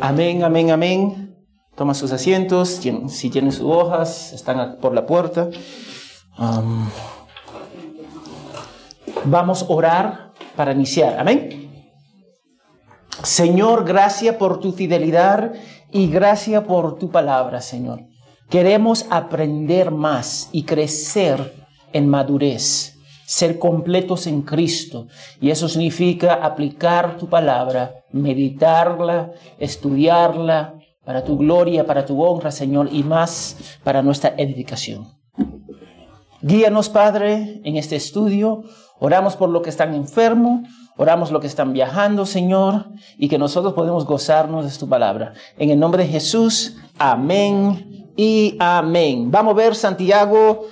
Amén, amén, amén. Toma sus asientos. Si tienen sus hojas, están por la puerta. Vamos a orar para iniciar. Amén. Señor, gracias por tu fidelidad y gracias por tu palabra, Señor. Queremos aprender más y crecer en madurez, ser completos en Cristo. Y eso significa aplicar tu palabra, meditarla, estudiarla para tu gloria, para tu honra, Señor, y más para nuestra edificación. Guíanos, Padre, en este estudio. Oramos por los que están enfermos, oramos por los que están viajando, Señor, y que nosotros podemos gozarnos de tu palabra. En el nombre de Jesús, amén y amén. Vamos a ver Santiago,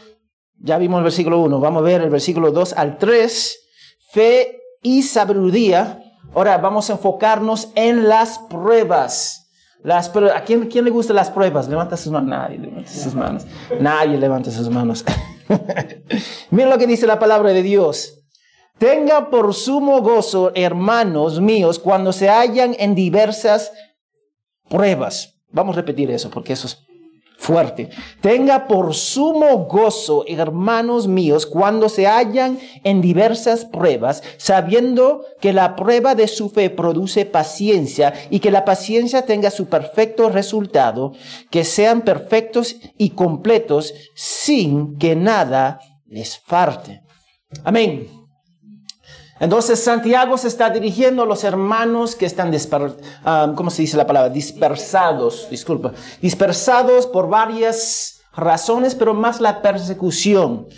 ya vimos el versículo 1, vamos a ver el versículo 2 al 3, fe y sabiduría. Ahora vamos a enfocarnos en las pruebas. ¿A quién, quién, le gustan las pruebas? Levanta sus manos. Nadie levanta sus manos. Nadie levanta sus manos. Mira lo que dice la palabra de Dios. Tenga por sumo gozo, hermanos míos, cuando se hallan en diversas pruebas. Vamos a repetir eso porque eso es fuerte. Tenga por sumo gozo, hermanos míos, cuando se hallan en diversas pruebas, sabiendo que la prueba de su fe produce paciencia y que la paciencia tenga su perfecto resultado, que sean perfectos y completos sin que nada les falte. Amén. Entonces Santiago se está dirigiendo a los hermanos que están, ah, ¿cómo se dice la palabra? Dispersados, disculpa, dispersados por varias razones, pero más la persecución.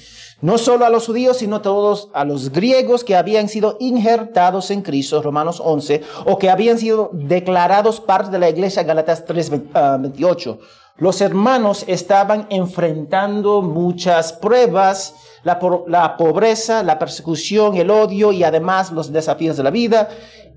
No solo a los judíos, sino todos a los griegos que habían sido injertados en Cristo, Romanos 11, o que habían sido declarados parte de la iglesia, Galatas 3, 28. Ah, los hermanos estaban enfrentando muchas pruebas, la, pobreza, la persecución, el odio y además los desafíos de la vida.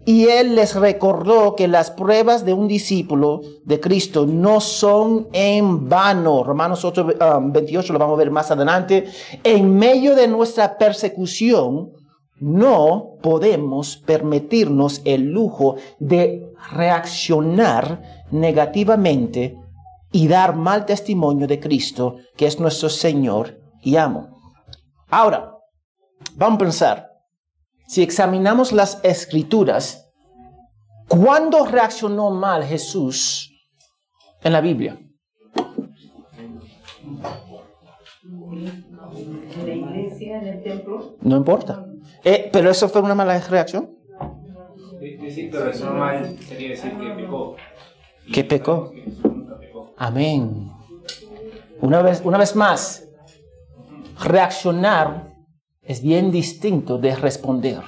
Y él les recordó que las pruebas de un discípulo de Cristo no son en vano. Romanos 8, 28 um, lo vamos a ver más adelante. En medio de nuestra persecución, no podemos permitirnos el lujo de reaccionar negativamente y dar mal testimonio de Cristo, que es nuestro Señor y amo. Ahora, vamos a pensar, si examinamos las escrituras, ¿cuándo reaccionó mal Jesús en la Biblia? No importa. Eh, pero eso fue una mala reacción. Sí, pero eso mal sería decir que pecó. ¿Qué pecó? Amén. Una vez, una vez más, reaccionar es bien distinto de responder.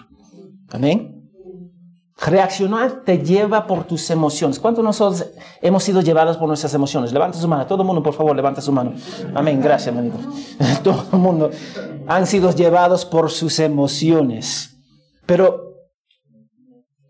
Amén. Reaccionar te lleva por tus emociones. ¿Cuántos nosotros hemos sido llevados por nuestras emociones? Levanta su mano. Todo el mundo, por favor, levanta su mano. Amén. Gracias, hermanito. Todo el mundo han sido llevados por sus emociones. Pero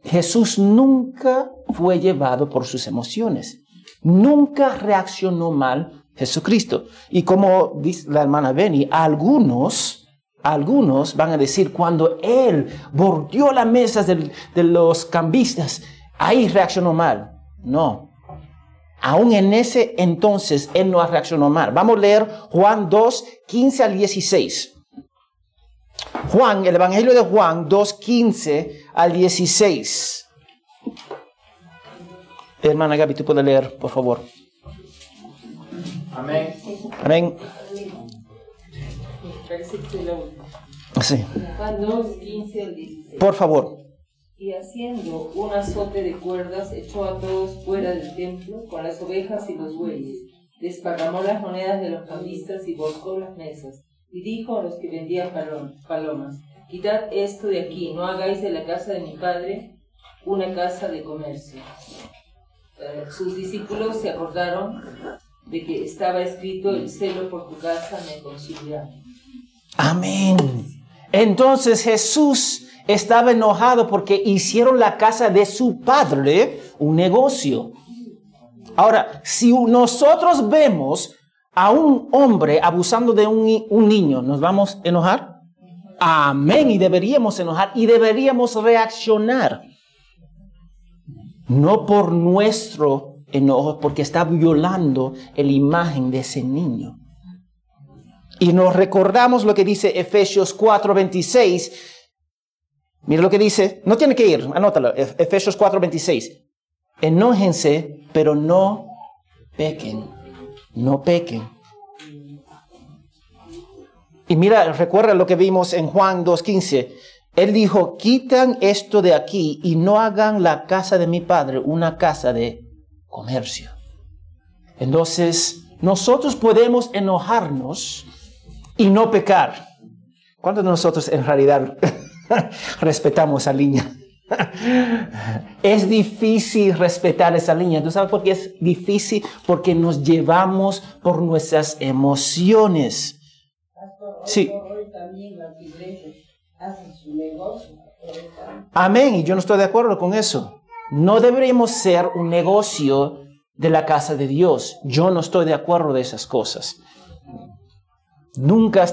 Jesús nunca fue llevado por sus emociones. Nunca reaccionó mal Jesucristo. Y como dice la hermana Benny, algunos, algunos van a decir, cuando Él bordeó las mesas de, de los cambistas, ahí reaccionó mal. No. Aún en ese entonces Él no reaccionó mal. Vamos a leer Juan 2, 15 al 16. Juan, el Evangelio de Juan 2, 15 al 16. Hermana Gaby, tú puedes leer, por favor. Amén. Amén. Sí. Por favor. Y haciendo un azote de cuerdas, echó a todos fuera del templo con las ovejas y los bueyes. Desparramó las monedas de los cambistas y volcó las mesas. Y dijo a los que vendían palomas, quitad esto de aquí, no hagáis de la casa de mi padre una casa de comercio. Eh, sus discípulos se acordaron de que estaba escrito, el celo por tu casa me consumirá. Amén. Entonces Jesús estaba enojado porque hicieron la casa de su padre un negocio. Ahora, si nosotros vemos a un hombre abusando de un, un niño, ¿nos vamos a enojar? Amén. Y deberíamos enojar y deberíamos reaccionar. no por nuestro enojo, porque está violando la imagen de ese niño. Y nos recordamos lo que dice Efesios 4:26. Mira lo que dice, no tiene que ir, anótalo, Efesios 4:26. Enójense, pero no pequen, no pequen. Y mira, recuerda lo que vimos en Juan 2.15. Él dijo, quitan esto de aquí y no hagan la casa de mi padre una casa de comercio. Entonces, nosotros podemos enojarnos y no pecar. ¿Cuántos de nosotros en realidad respetamos esa línea? es difícil respetar esa línea. ¿Tú sabes por qué es difícil? Porque nos llevamos por nuestras emociones. Sí. Amén, y yo no estoy de acuerdo con eso. No deberíamos ser un negocio de la casa de Dios. Yo no estoy de acuerdo de esas cosas. Nunca,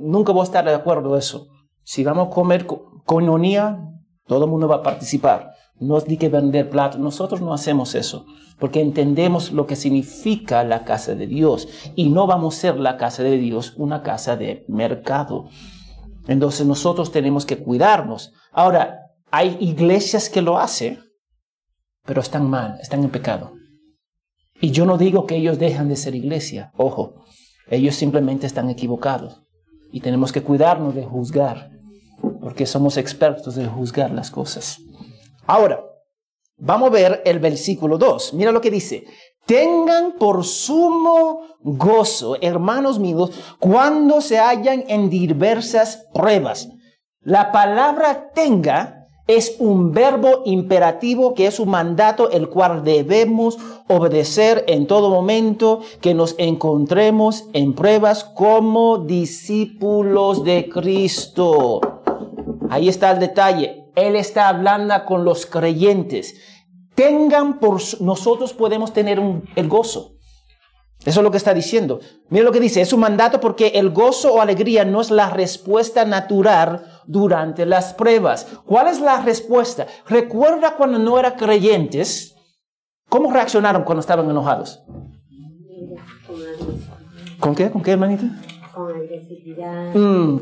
nunca voy a estar de acuerdo de eso. Si vamos a comer coinonía, todo el mundo va a participar. No es que vender platos. Nosotros no hacemos eso porque entendemos lo que significa la casa de Dios y no vamos a ser la casa de Dios una casa de mercado. Entonces nosotros tenemos que cuidarnos. Ahora, hay iglesias que lo hacen, pero están mal, están en pecado. Y yo no digo que ellos dejan de ser iglesia, ojo, ellos simplemente están equivocados. Y tenemos que cuidarnos de juzgar, porque somos expertos de juzgar las cosas. Ahora, vamos a ver el versículo 2. Mira lo que dice. Tengan por sumo gozo, hermanos míos, cuando se hallan en diversas pruebas. La palabra tenga es un verbo imperativo que es un mandato el cual debemos obedecer en todo momento que nos encontremos en pruebas como discípulos de Cristo. Ahí está el detalle. Él está hablando con los creyentes tengan por nosotros podemos tener el gozo. Eso es lo que está diciendo. Mira lo que dice, es un mandato porque el gozo o alegría no es la respuesta natural durante las pruebas. ¿Cuál es la respuesta? Recuerda cuando no eran creyentes, ¿cómo reaccionaron cuando estaban enojados? ¿Con qué? ¿Con qué, hermanita? Con agresividad. Mm,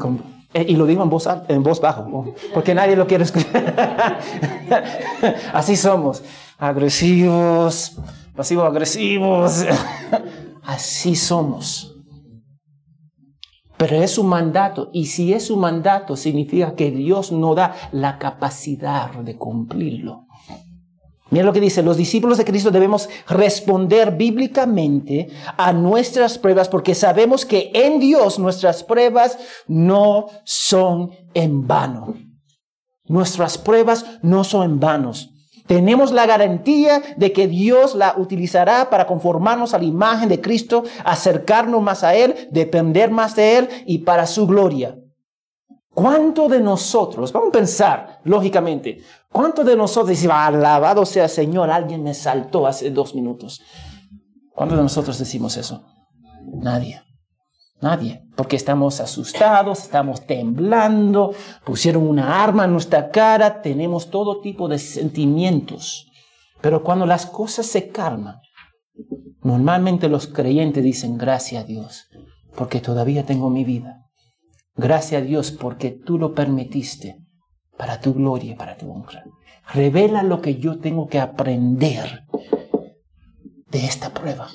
eh, y lo digo en voz, en voz bajo, porque nadie lo quiere escuchar. Así somos agresivos, pasivos agresivos. Así somos. Pero es un mandato y si es un mandato significa que Dios no da la capacidad de cumplirlo. Mira lo que dice, los discípulos de Cristo debemos responder bíblicamente a nuestras pruebas porque sabemos que en Dios nuestras pruebas no son en vano. Nuestras pruebas no son en vanos. Tenemos la garantía de que Dios la utilizará para conformarnos a la imagen de Cristo, acercarnos más a Él, depender más de Él y para su gloria. ¿Cuánto de nosotros, vamos a pensar lógicamente, cuánto de nosotros decimos, alabado sea Señor, alguien me saltó hace dos minutos? ¿Cuántos de nosotros decimos eso? Nadie. Nadie, porque estamos asustados, estamos temblando, pusieron una arma en nuestra cara, tenemos todo tipo de sentimientos. Pero cuando las cosas se calman, normalmente los creyentes dicen gracias a Dios, porque todavía tengo mi vida. Gracias a Dios porque tú lo permitiste para tu gloria y para tu honra. Revela lo que yo tengo que aprender de esta prueba.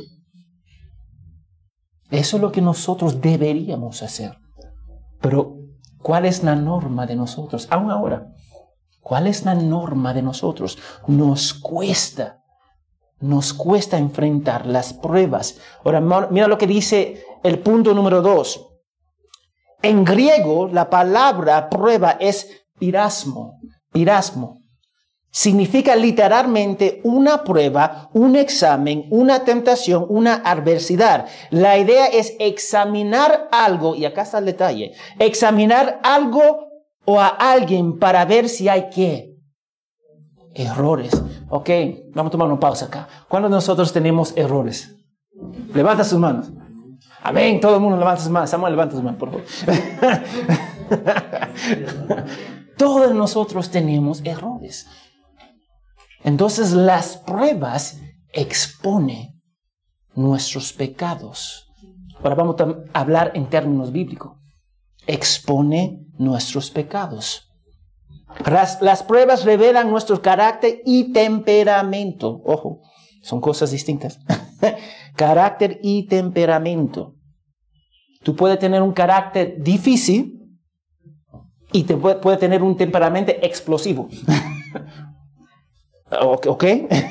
Eso es lo que nosotros deberíamos hacer. Pero, ¿cuál es la norma de nosotros? Aún ahora, ¿cuál es la norma de nosotros? Nos cuesta, nos cuesta enfrentar las pruebas. Ahora, mira lo que dice el punto número dos. En griego, la palabra prueba es pirasmo, pirasmo. Significa literalmente una prueba, un examen, una tentación, una adversidad. La idea es examinar algo, y acá está el detalle, examinar algo o a alguien para ver si hay qué. Errores. Ok, vamos a tomar una pausa acá. ¿Cuándo nosotros tenemos errores? Levanta sus manos. Amén. Todo el mundo levanta sus manos. Samuel, levanta sus manos, por favor. Todos nosotros tenemos errores. Entonces las pruebas exponen nuestros pecados. Ahora vamos a hablar en términos bíblicos. Expone nuestros pecados. Las, las, pruebas revelan nuestro carácter y temperamento. Ojo, son cosas distintas. carácter y temperamento. Tú puedes tener un carácter difícil y te puede, puede tener un temperamento explosivo. ¿Ok?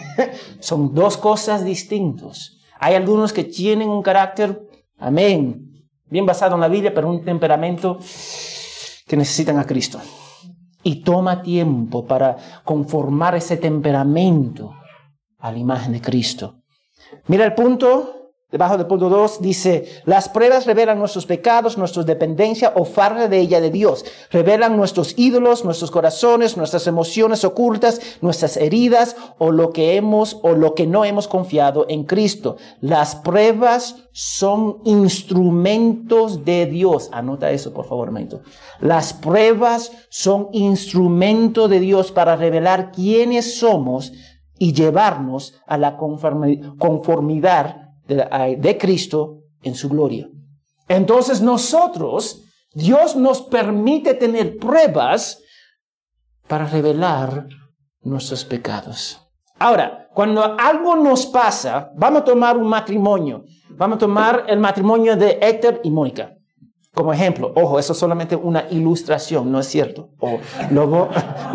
Son dos cosas distintas. Hay algunos que tienen un carácter, amén, bien basado en la Biblia, pero un temperamento que necesitan a Cristo. Y toma tiempo para conformar ese temperamento a la imagen de Cristo. Mira el punto Debajo del punto 2 dice, las pruebas revelan nuestros pecados, nuestra dependencia o falta de ella de Dios. Revelan nuestros ídolos, nuestros corazones, nuestras emociones ocultas, nuestras heridas o lo que hemos o lo que no hemos confiado en Cristo. Las pruebas son instrumentos de Dios. Anota eso, por favor, Mento. Las pruebas son instrumentos de Dios para revelar quiénes somos y llevarnos a la conformidad de, Cristo en su gloria. Entonces nosotros, Dios nos permite tener pruebas para revelar nuestros pecados. Ahora, cuando algo nos pasa, vamos a tomar un matrimonio. Vamos a tomar el matrimonio de Héctor y Mónica. Como ejemplo, ojo, eso es solamente una ilustración, no es cierto. Lo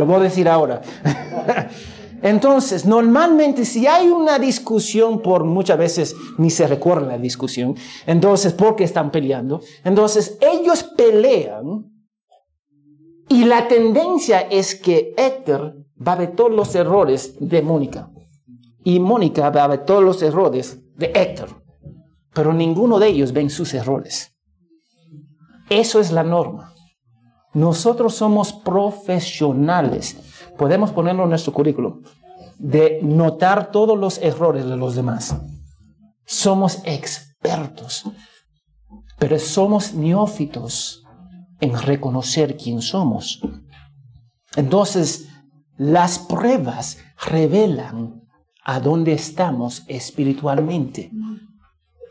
voy a decir ahora. Entonces, normalmente si hay una discusión por muchas veces ni se recuerda la discusión, entonces, ¿por qué están peleando? Entonces, ellos pelean y la tendencia es que Héctor va a ver todos los errores de Mónica y Mónica va a ver todos los errores de Héctor, pero ninguno de ellos ven sus errores. Eso es la norma. Nosotros somos profesionales podemos ponerlo en nuestro currículum, de notar todos los errores de los demás. Somos expertos, pero somos neófitos en reconocer quién somos. Entonces, las pruebas revelan a dónde estamos espiritualmente.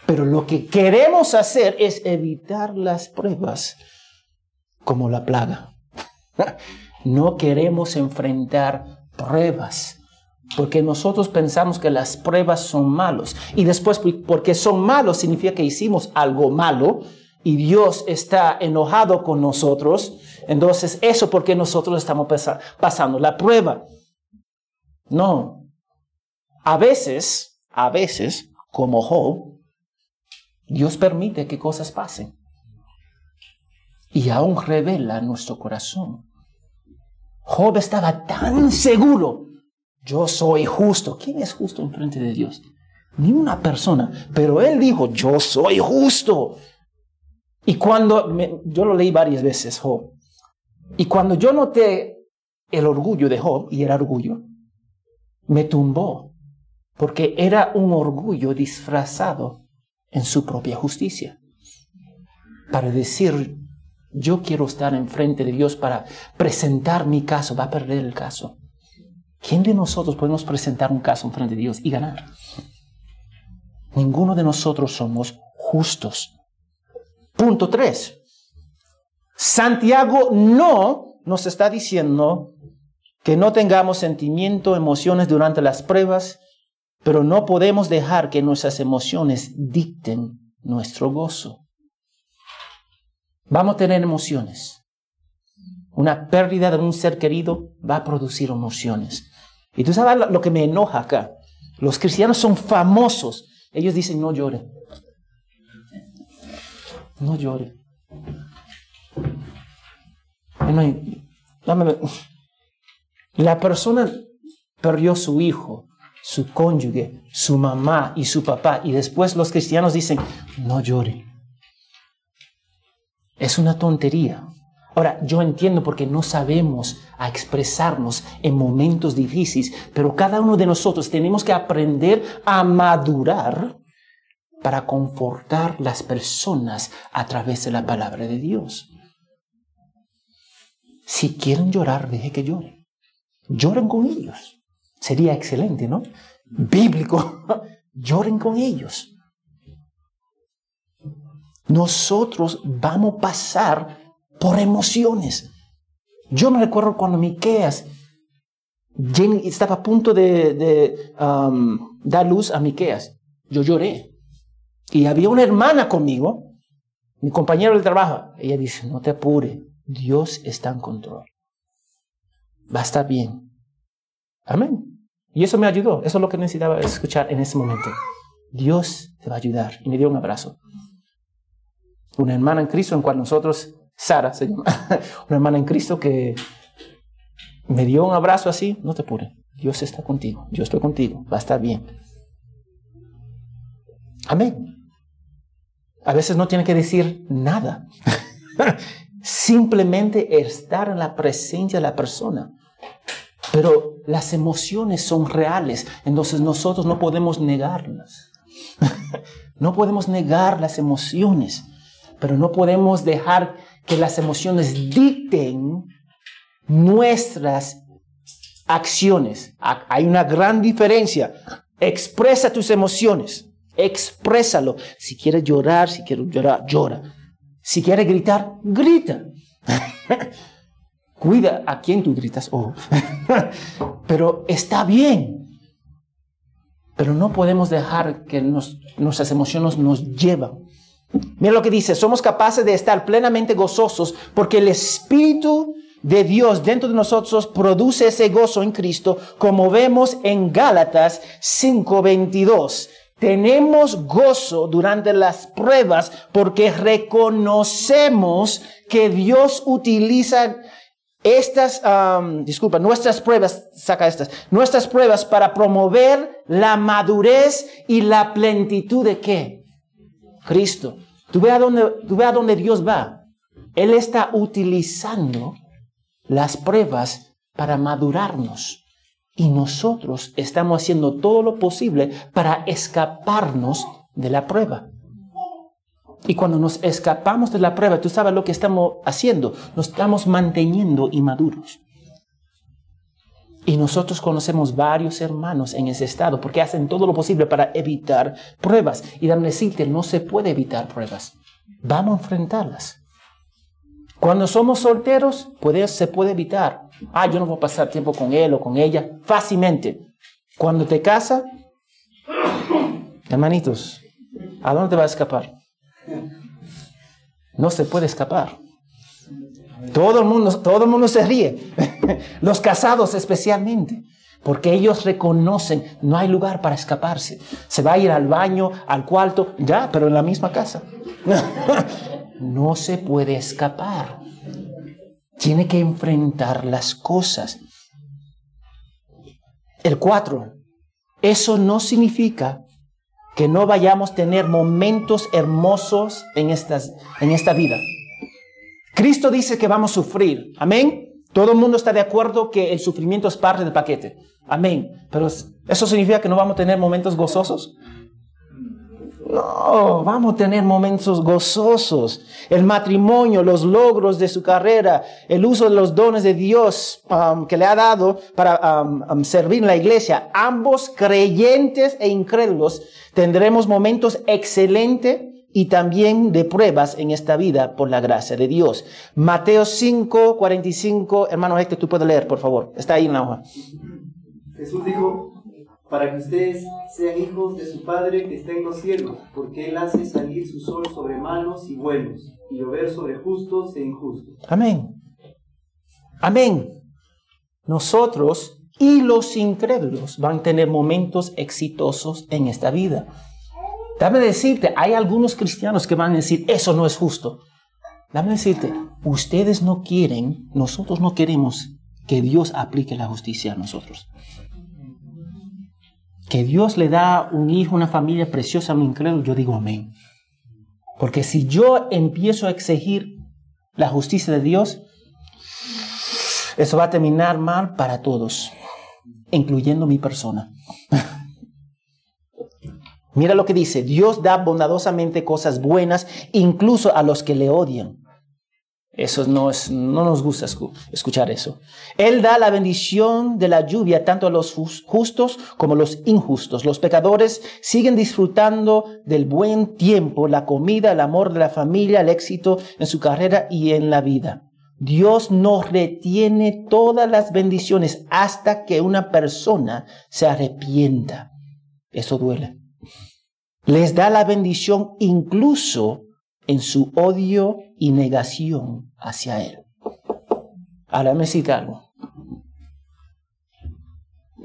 Pero lo que queremos hacer es evitar las pruebas como la plaga. No queremos enfrentar pruebas, porque nosotros pensamos que las pruebas son malos. Y después, porque son malos, significa que hicimos algo malo y Dios está enojado con nosotros. Entonces, eso porque nosotros estamos pasando la prueba. No. A veces, a veces, como Job, Dios permite que cosas pasen. Y aún revela nuestro corazón. Job estaba tan seguro, yo soy justo. ¿Quién es justo en frente de Dios? Ni una persona. Pero él dijo, yo soy justo. Y cuando, yo lo leí varias veces, Job. Y cuando yo noté el orgullo de Job, y era orgullo, me tumbó, porque era un orgullo disfrazado en su propia justicia. Para decir, yo quiero estar enfrente de Dios para presentar mi caso, va a perder el caso. ¿Quién de nosotros podemos presentar un caso enfrente de Dios y ganar? Ninguno de nosotros somos justos. Punto 3. Santiago no nos está diciendo que no tengamos sentimiento, emociones durante las pruebas, pero no podemos dejar que nuestras emociones dicten nuestro gozo. Vamos a tener emociones. Una pérdida de un ser querido va a producir emociones. Y tú sabes lo que me enoja acá. Los cristianos son famosos. Ellos dicen, no llore. No llore. La persona perdió su hijo, su cónyuge, su mamá y su papá. Y después los cristianos dicen, no llore. Es una tontería. Ahora, yo entiendo porque no sabemos a expresarnos en momentos difíciles, pero cada uno de nosotros tenemos que aprender a madurar para confortar las personas a través de la palabra de Dios. Si quieren llorar, deje que lloren. Lloren con ellos. Sería excelente, ¿no? Bíblico. Lloren con ellos. Nosotros vamos a pasar por emociones. Yo me recuerdo cuando Miqueas estaba a punto de, um, dar luz a Miqueas. Yo lloré. Y había una hermana conmigo, mi compañero de trabajo. Ella dice, no te apures, Dios está en control. Va a estar bien. Amén. Y eso me ayudó. Eso es lo que necesitaba escuchar en ese momento. Dios te va a ayudar. Y me dio un abrazo. Una hermana en Cristo en cual nosotros, Sara se llama, una hermana en Cristo que me dio un abrazo así. No te apures. Dios está contigo. Yo estoy contigo. Va a estar bien. Amén. A veces no tiene que decir nada. Simplemente estar en la presencia de la persona. Pero las emociones son reales, entonces nosotros no podemos negarlas. no podemos negar las emociones, pero no podemos dejar que las emociones dicten nuestras acciones. Hay una gran diferencia. Expresa tus emociones. Exprésalo. Si quieres llorar, si quieres llorar, llora. Si quieres gritar, grita. Cuida a quien tú gritas. Oh. Pero está bien. Pero no podemos dejar que nuestras emociones nos lleven. Mira lo que dice, somos capaces de estar plenamente gozosos porque el Espíritu de Dios dentro de nosotros produce ese gozo en Cristo, como vemos en Gálatas 5:22. Tenemos gozo durante las pruebas porque reconocemos que Dios utiliza estas, disculpa, nuestras pruebas, saca estas, nuestras pruebas para promover la madurez y la plenitud de qué? Cristo. Tú ve a dónde, tú ve a dónde Dios va. Él está utilizando las pruebas para madurarnos. Y nosotros estamos haciendo todo lo posible para escaparnos de la prueba. Y cuando nos escapamos de la prueba, tú sabes lo que estamos haciendo. Nos estamos manteniendo inmaduros. Y nosotros conocemos varios hermanos en ese estado porque hacen todo lo posible para evitar pruebas. Y dame decirte, no se puede evitar pruebas. Vamos a enfrentarlas. Cuando somos solteros, se puede evitar. Ah, yo no voy a pasar tiempo con él o con ella fácilmente. Cuando te casas, hermanitos, ¿a dónde te vas a escapar? No se puede escapar. Todo el mundo, todo el mundo se ríe. Los casados especialmente. Porque ellos reconocen, no hay lugar para escaparse. Se va a ir al baño, al cuarto, ya, pero en la misma casa. no se puede escapar. Tiene que enfrentar las cosas. El cuatro, eso no significa que no vayamos a tener momentos hermosos en, estas, en esta vida. Cristo dice que vamos a sufrir. Amén. Todo el mundo está de acuerdo que el sufrimiento es parte del paquete. Amén. Pero ¿eso significa que no vamos a tener momentos gozosos? No, vamos a tener momentos gozosos. El matrimonio, los logros de su carrera, el uso de los dones de Dios um, que le ha dado para um, um, servir en la iglesia. Ambos creyentes e incrédulos tendremos momentos excelentes y también de pruebas en esta vida por la gracia de Dios. Mateo 5, 45. Hermano Héctor, tú puedes leer, por favor. Está ahí en la hoja. Jesús dijo, para que ustedes sean hijos de su Padre que está en los cielos, porque Él hace salir su sol sobre malos y buenos, y llover sobre justos e injustos. Amén. Amén. Nosotros y los incrédulos van a tener momentos exitosos en esta vida. Dame decirte, hay algunos cristianos que van a decir, eso no es justo. Dame decirte, ustedes no quieren, nosotros no queremos que Dios aplique la justicia a nosotros que Dios le da un hijo, una familia preciosa a mi incrédulo, yo digo amén. Porque si yo empiezo a exigir la justicia de Dios, eso va a terminar mal para todos, incluyendo mi persona. Mira lo que dice, Dios da bondadosamente cosas buenas incluso a los que le odian. Eso no, es, no nos gusta escu- escuchar eso. Él da la bendición de la lluvia tanto a los jus- justos como a los injustos. Los pecadores siguen disfrutando del buen tiempo, la comida, el amor de la familia, el éxito en su carrera y en la vida. Dios nos retiene todas las bendiciones hasta que una persona se arrepienta. Eso duele. Les da la bendición incluso en su odio y negación hacia Él. Ahora me cita algo.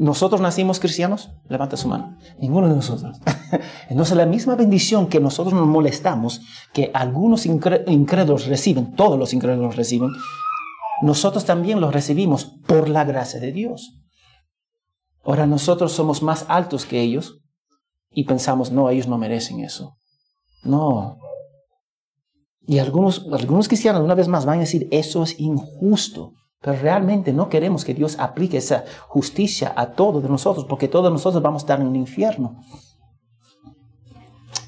¿Nosotros nacimos cristianos? Levanta su mano. Ninguno de nosotros. Entonces la misma bendición que nosotros nos molestamos, que algunos incrédulos reciben, todos los incrédulos reciben, nosotros también los recibimos por la gracia de Dios. Ahora nosotros somos más altos que ellos y pensamos, no, ellos no merecen eso. No. Y algunos, algunos cristianos una vez más van a decir, eso es injusto. Pero realmente no queremos que Dios aplique esa justicia a todos de nosotros, porque todos nosotros vamos a estar en el infierno.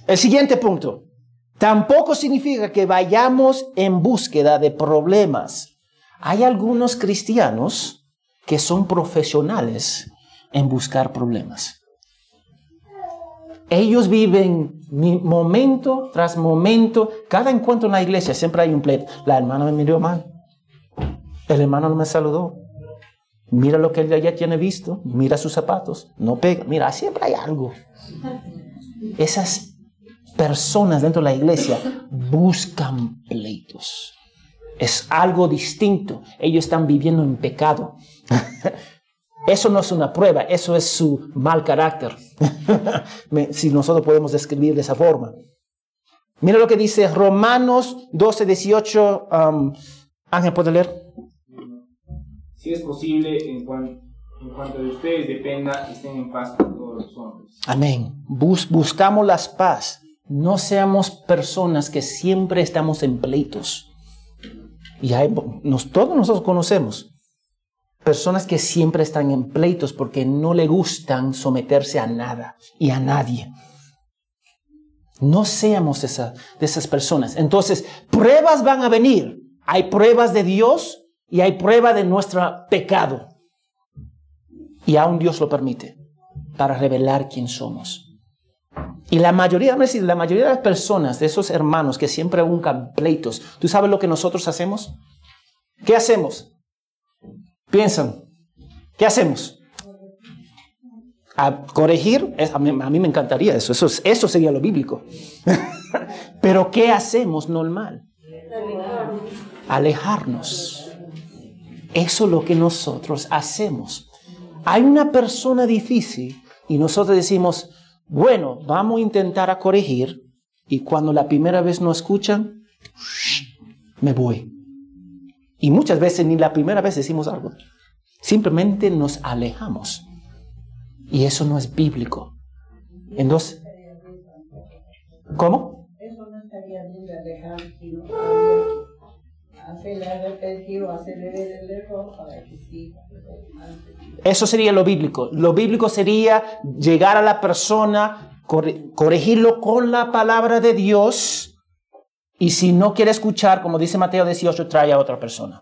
El siguiente punto. Tampoco significa que vayamos en búsqueda de problemas. Hay algunos cristianos que son profesionales en buscar problemas. Ellos viven momento tras momento. Cada encuentro en la iglesia siempre hay un pleito. La hermana me miró mal. El hermano no me saludó. Mira lo que él ya tiene visto. Mira sus zapatos. No pega. Mira, siempre hay algo. Esas personas dentro de la iglesia buscan pleitos. Es algo distinto. Ellos están viviendo en pecado. Eso no es una prueba, eso es su mal carácter. Si nosotros podemos describir de esa forma. Mira lo que dice Romanos 12, 18. um, Ángel, ¿puede leer? Si es posible, en, cuan- en cuanto de ustedes dependa, estén en paz con todos los hombres. Amén. Bus- buscamos la paz. No seamos personas que siempre estamos en pleitos. Y hay- nos, todos nosotros conocemos personas que siempre están en pleitos porque no le gustan someterse a nada y a nadie. No seamos esa, de esas personas. Entonces, pruebas van a venir. Hay pruebas de Dios y hay prueba de nuestro pecado. Y aún Dios lo permite para revelar quién somos. Y la mayoría, la mayoría de las personas, de esos hermanos que siempre buscan pleitos, ¿tú sabes lo que nosotros hacemos? ¿Qué hacemos? Piensan, ¿qué hacemos? A corregir, a mí, a mí me encantaría eso, eso, es- eso sería lo bíblico. Pero ¿qué hacemos normal? Alejarnos. Eso es lo que nosotros hacemos. Hay una persona difícil y nosotros decimos, bueno, vamos a intentar a corregir y cuando la primera vez no escuchan, me voy. Y muchas veces ni la primera vez decimos algo. Simplemente nos alejamos. Y eso no es bíblico. Entonces, ¿cómo? Eso no estaría bien de alejar, sino hacerle arrepentir o hacerle ver el error para que siga adelante. Eso sería lo bíblico. Lo bíblico sería llegar a la persona, corre- corregirlo con la palabra de Dios y si no quiere escuchar, como dice Mateo 18, trae a otra persona.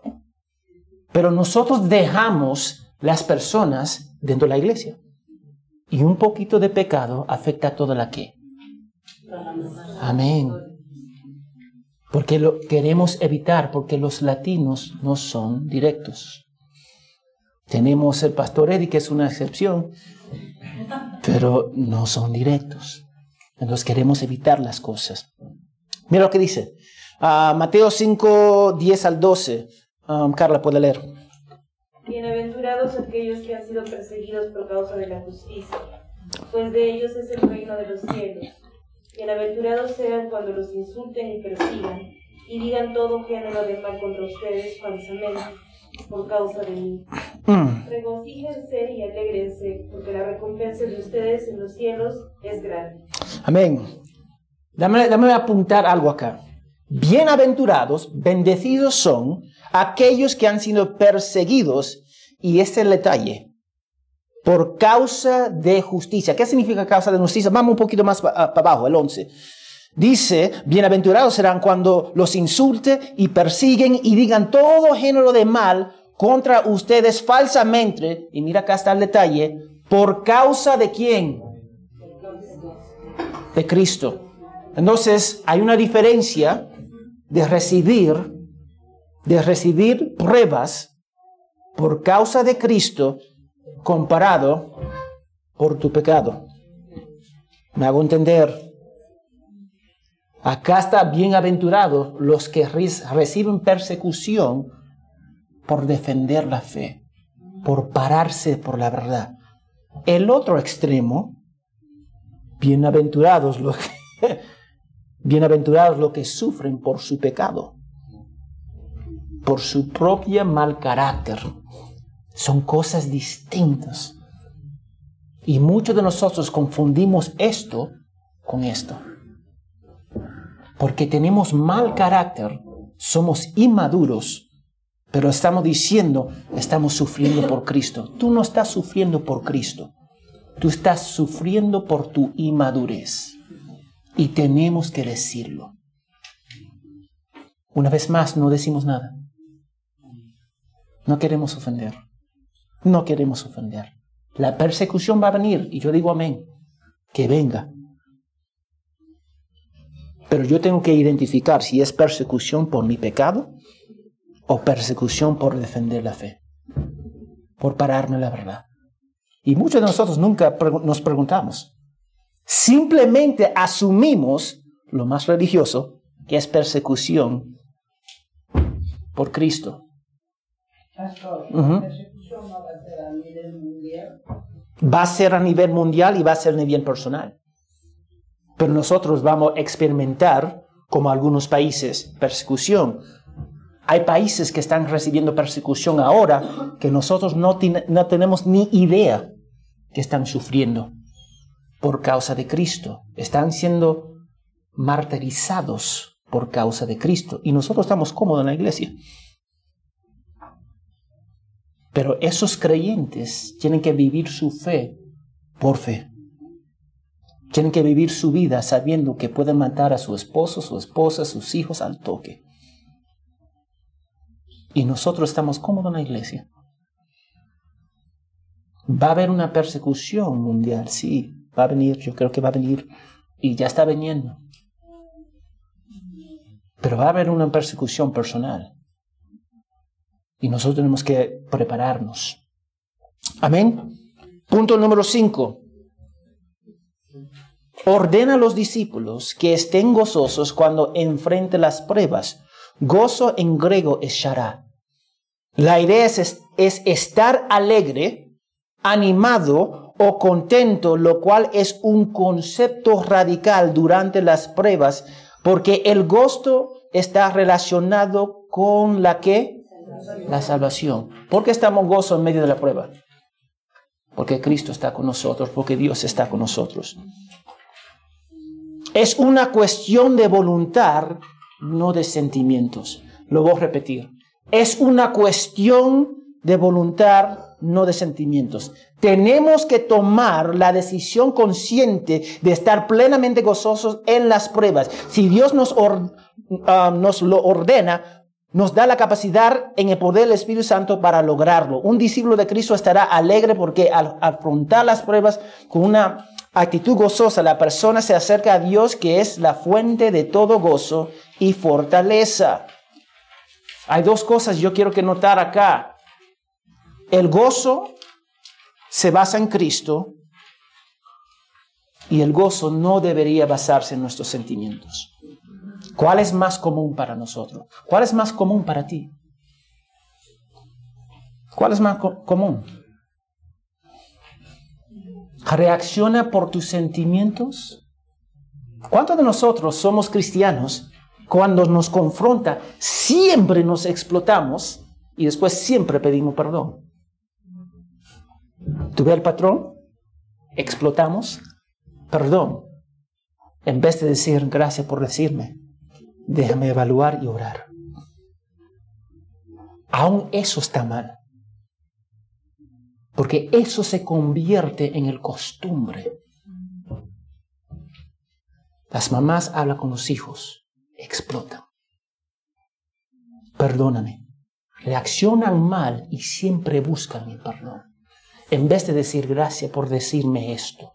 Pero nosotros dejamos las personas dentro de la iglesia. Y un poquito de pecado afecta a toda la que. Amén. Porque lo queremos evitar, porque los latinos no son directos. Tenemos el pastor Eddie, que es una excepción, pero no son directos. Entonces queremos evitar las cosas. Mira lo que dice. Ah, Mateo 5, 10 al 12. Um, Carla puede leer. Bienaventurados aquellos que han sido perseguidos por causa de la justicia, pues de ellos es el reino de los cielos. Bienaventurados sean cuando los insulten y persigan, y digan todo género de mal contra ustedes falsamente, por causa de mí. Mm. Regocíjense y alégrense, porque la recompensa de ustedes en los cielos es grande. Amén. Dame, dame apuntar algo acá. Bienaventurados, bendecidos son aquellos que han sido perseguidos, y este es el detalle, por causa de justicia. ¿Qué significa causa de justicia? Vamos un poquito más para abajo, el 11. Dice, bienaventurados serán cuando los insulte y persiguen y digan todo género de mal contra ustedes falsamente. Y mira acá está el detalle. ¿Por causa de quién? De Cristo. Entonces hay una diferencia de recibir, de recibir pruebas por causa de Cristo comparado por tu pecado. ¿Me hago entender? Acá está bienaventurado los que reciben persecución por defender la fe, por pararse por la verdad. El otro extremo, bienaventurados los que, bienaventurados los que sufren por su pecado, por su propio mal carácter. Son cosas distintas. Y muchos de nosotros confundimos esto con esto. Porque tenemos mal carácter, somos inmaduros, pero estamos diciendo, estamos sufriendo por Cristo. Tú no estás sufriendo por Cristo, tú estás sufriendo por tu inmadurez. Y tenemos que decirlo. Una vez más, no decimos nada. No queremos ofender. No queremos ofender. La persecución va a venir y yo digo amén. Que venga. Pero yo tengo que identificar si es persecución por mi pecado o persecución por defender la fe, por pararme la verdad. Y muchos de nosotros nunca nos preguntamos. Simplemente asumimos lo más religioso, que es persecución por Cristo. Va a ser a nivel mundial y va a ser a nivel personal. Pero nosotros vamos a experimentar, como algunos países, persecución. Hay países que están recibiendo persecución ahora que nosotros no, no tenemos ni idea que están sufriendo por causa de Cristo. Están siendo martirizados por causa de Cristo. Y nosotros estamos cómodos en la iglesia. Pero esos creyentes tienen que vivir su fe por fe. Tienen que vivir su vida sabiendo que pueden matar a su esposo, su esposa, sus hijos al toque. Y nosotros estamos cómodos en la iglesia. Va a haber una persecución mundial, sí, va a venir, yo creo que va a venir y ya está viniendo. Pero va a haber una persecución personal. Y nosotros tenemos que prepararnos. Amén. Punto número 5. Ordena a los discípulos que estén gozosos cuando enfrenten las pruebas. Gozo en griego es shara. La idea es, es estar alegre, animado o contento, lo cual es un concepto radical durante las pruebas, porque el gozo está relacionado con la que la salvación. ¿Por qué estamos gozo en medio de la prueba? Porque Cristo está con nosotros, porque Dios está con nosotros. Es una cuestión de voluntad, no de sentimientos. Lo voy a repetir. Es una cuestión de voluntad, no de sentimientos. Tenemos que tomar la decisión consciente de estar plenamente gozosos en las pruebas. Si Dios nos, ah, nos lo ordena, nos da la capacidad en el poder del Espíritu Santo para lograrlo. Un discípulo de Cristo estará alegre porque al afrontar las pruebas con una actitud gozosa, la persona se acerca a Dios que es la fuente de todo gozo y fortaleza. Hay dos cosas yo quiero que notar acá. El gozo se basa en Cristo y el gozo no debería basarse en nuestros sentimientos. ¿Cuál es más común para nosotros? ¿Cuál es más común para ti? ¿Cuál es más común? ¿Reacciona por tus sentimientos? ¿Cuántos de nosotros somos cristianos? Cuando nos confronta, siempre nos explotamos y después siempre pedimos perdón. ¿Tú ves el patrón? Explotamos, perdón, en vez de decir gracias por decirme déjame evaluar y orar. Aún eso está mal. Porque eso se convierte en el costumbre. Las mamás hablan con los hijos, explotan. Perdóname. Reaccionan mal y siempre buscan mi perdón. En vez de decir gracias por decirme esto,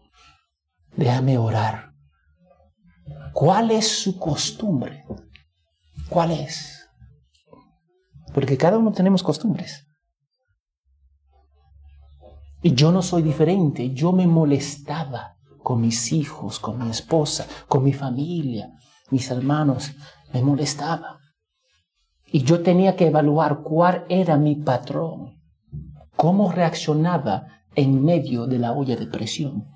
déjame orar. ¿Cuál es su costumbre? ¿Cuál es? Porque cada uno tenemos costumbres. Y yo no soy diferente. Yo me molestaba con mis hijos, con mi esposa, con mi familia, mis hermanos. Me molestaba. Y yo tenía que evaluar cuál era mi patrón, cómo reaccionaba en medio de la olla de presión.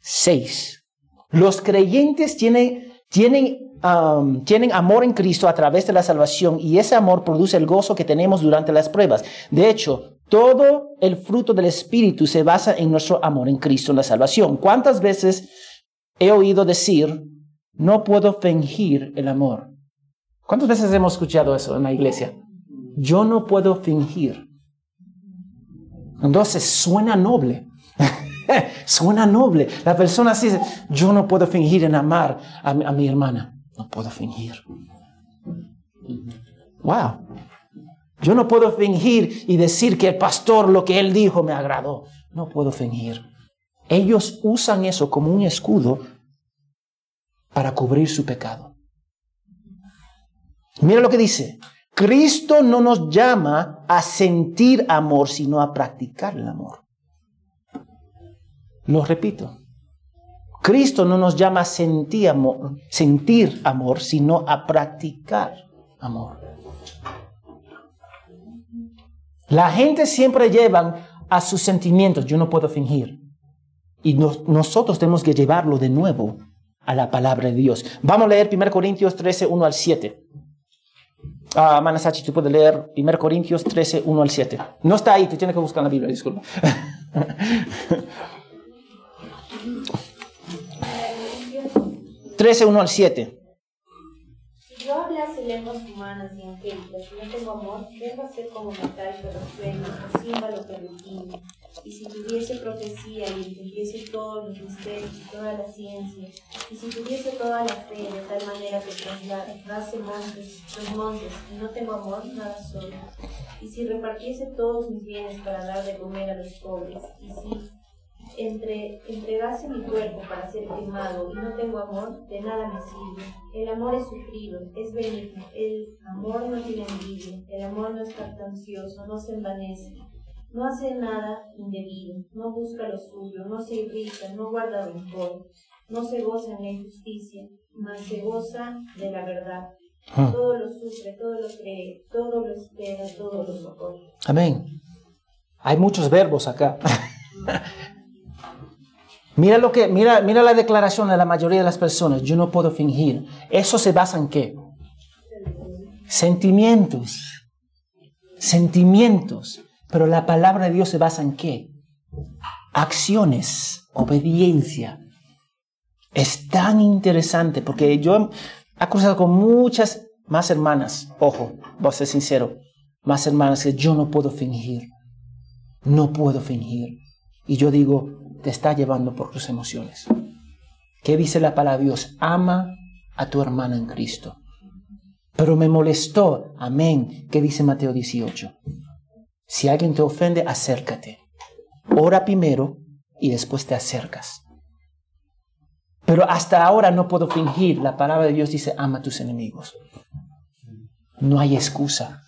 Seis. Los creyentes tienen, tienen, um, tienen amor en Cristo a través de la salvación y ese amor produce el gozo que tenemos durante las pruebas. De hecho, todo el fruto del Espíritu se basa en nuestro amor en Cristo, en la salvación. ¿Cuántas veces he oído decir, no puedo fingir el amor? ¿Cuántas veces hemos escuchado eso en la iglesia? Yo no puedo fingir. Entonces suena noble. suena noble. La persona dice, yo no puedo fingir en amar a mi, a mi hermana. No puedo fingir. Wow. Yo no puedo fingir y decir que el pastor lo que él dijo me agradó. No puedo fingir. Ellos usan eso como un escudo para cubrir su pecado. Mira lo que dice. Cristo no nos llama a sentir amor, sino a practicar el amor. Lo repito. Cristo no nos llama a sentir amor, sino a practicar amor. La gente siempre lleva a sus sentimientos, yo no puedo fingir. Y nosotros tenemos que llevarlo de nuevo a la palabra de Dios. Vamos a leer 1 Corintios 13, 1 al 7. Ah, Manasachi, tú puedes leer 1 Corintios 13, 1 al 7. No está ahí, tú tienes que buscar la Biblia, disculpa. 13, 1 al 7. Si yo hablase lenguas humanas y angélicas no tengo amor, vengo a ser como metal que resuena o címbalo que. Y si tuviese profecía y entendiese todos los misterios y toda la ciencia, y si tuviese toda la fe de tal manera que trasladase montes, los montes, y no tengo amor, nada soy. Y si repartiese todos mis bienes para dar de comer a los pobres, y si entre, entregase mi cuerpo para ser quemado y no tengo amor, de nada me sirve. El amor es sufrido, es benigno, el amor no tiene envidia, el amor no es jactancioso, no se envanece, no hace nada indebido, no busca lo suyo, no se irrita, no guarda rencor, no se goza en la injusticia, mas se goza de la verdad. Ah. Todo lo sufre, todo lo cree, todo lo espera, todo lo soporta. Amén. Hay muchos verbos acá. Mira lo que, mira, mira la declaración de la mayoría de las personas. Yo no puedo fingir. Eso se basa en qué? Sentimientos. Sentimientos. Pero la palabra de Dios se basa en qué? Acciones, obediencia. Es tan interesante porque yo he cruzado con muchas más hermanas. Ojo, voy a ser sincero. Más hermanas que yo no puedo fingir. No puedo fingir. Y yo digo, te está llevando por tus emociones. ¿Qué dice la palabra de Dios? Ama a tu hermana en Cristo. Pero me molestó, amén, ¿qué dice Mateo 18? Si alguien te ofende, acércate. Ora primero y después te acercas. Pero hasta ahora no puedo fingir. La palabra de Dios dice, ama a tus enemigos. No hay excusa.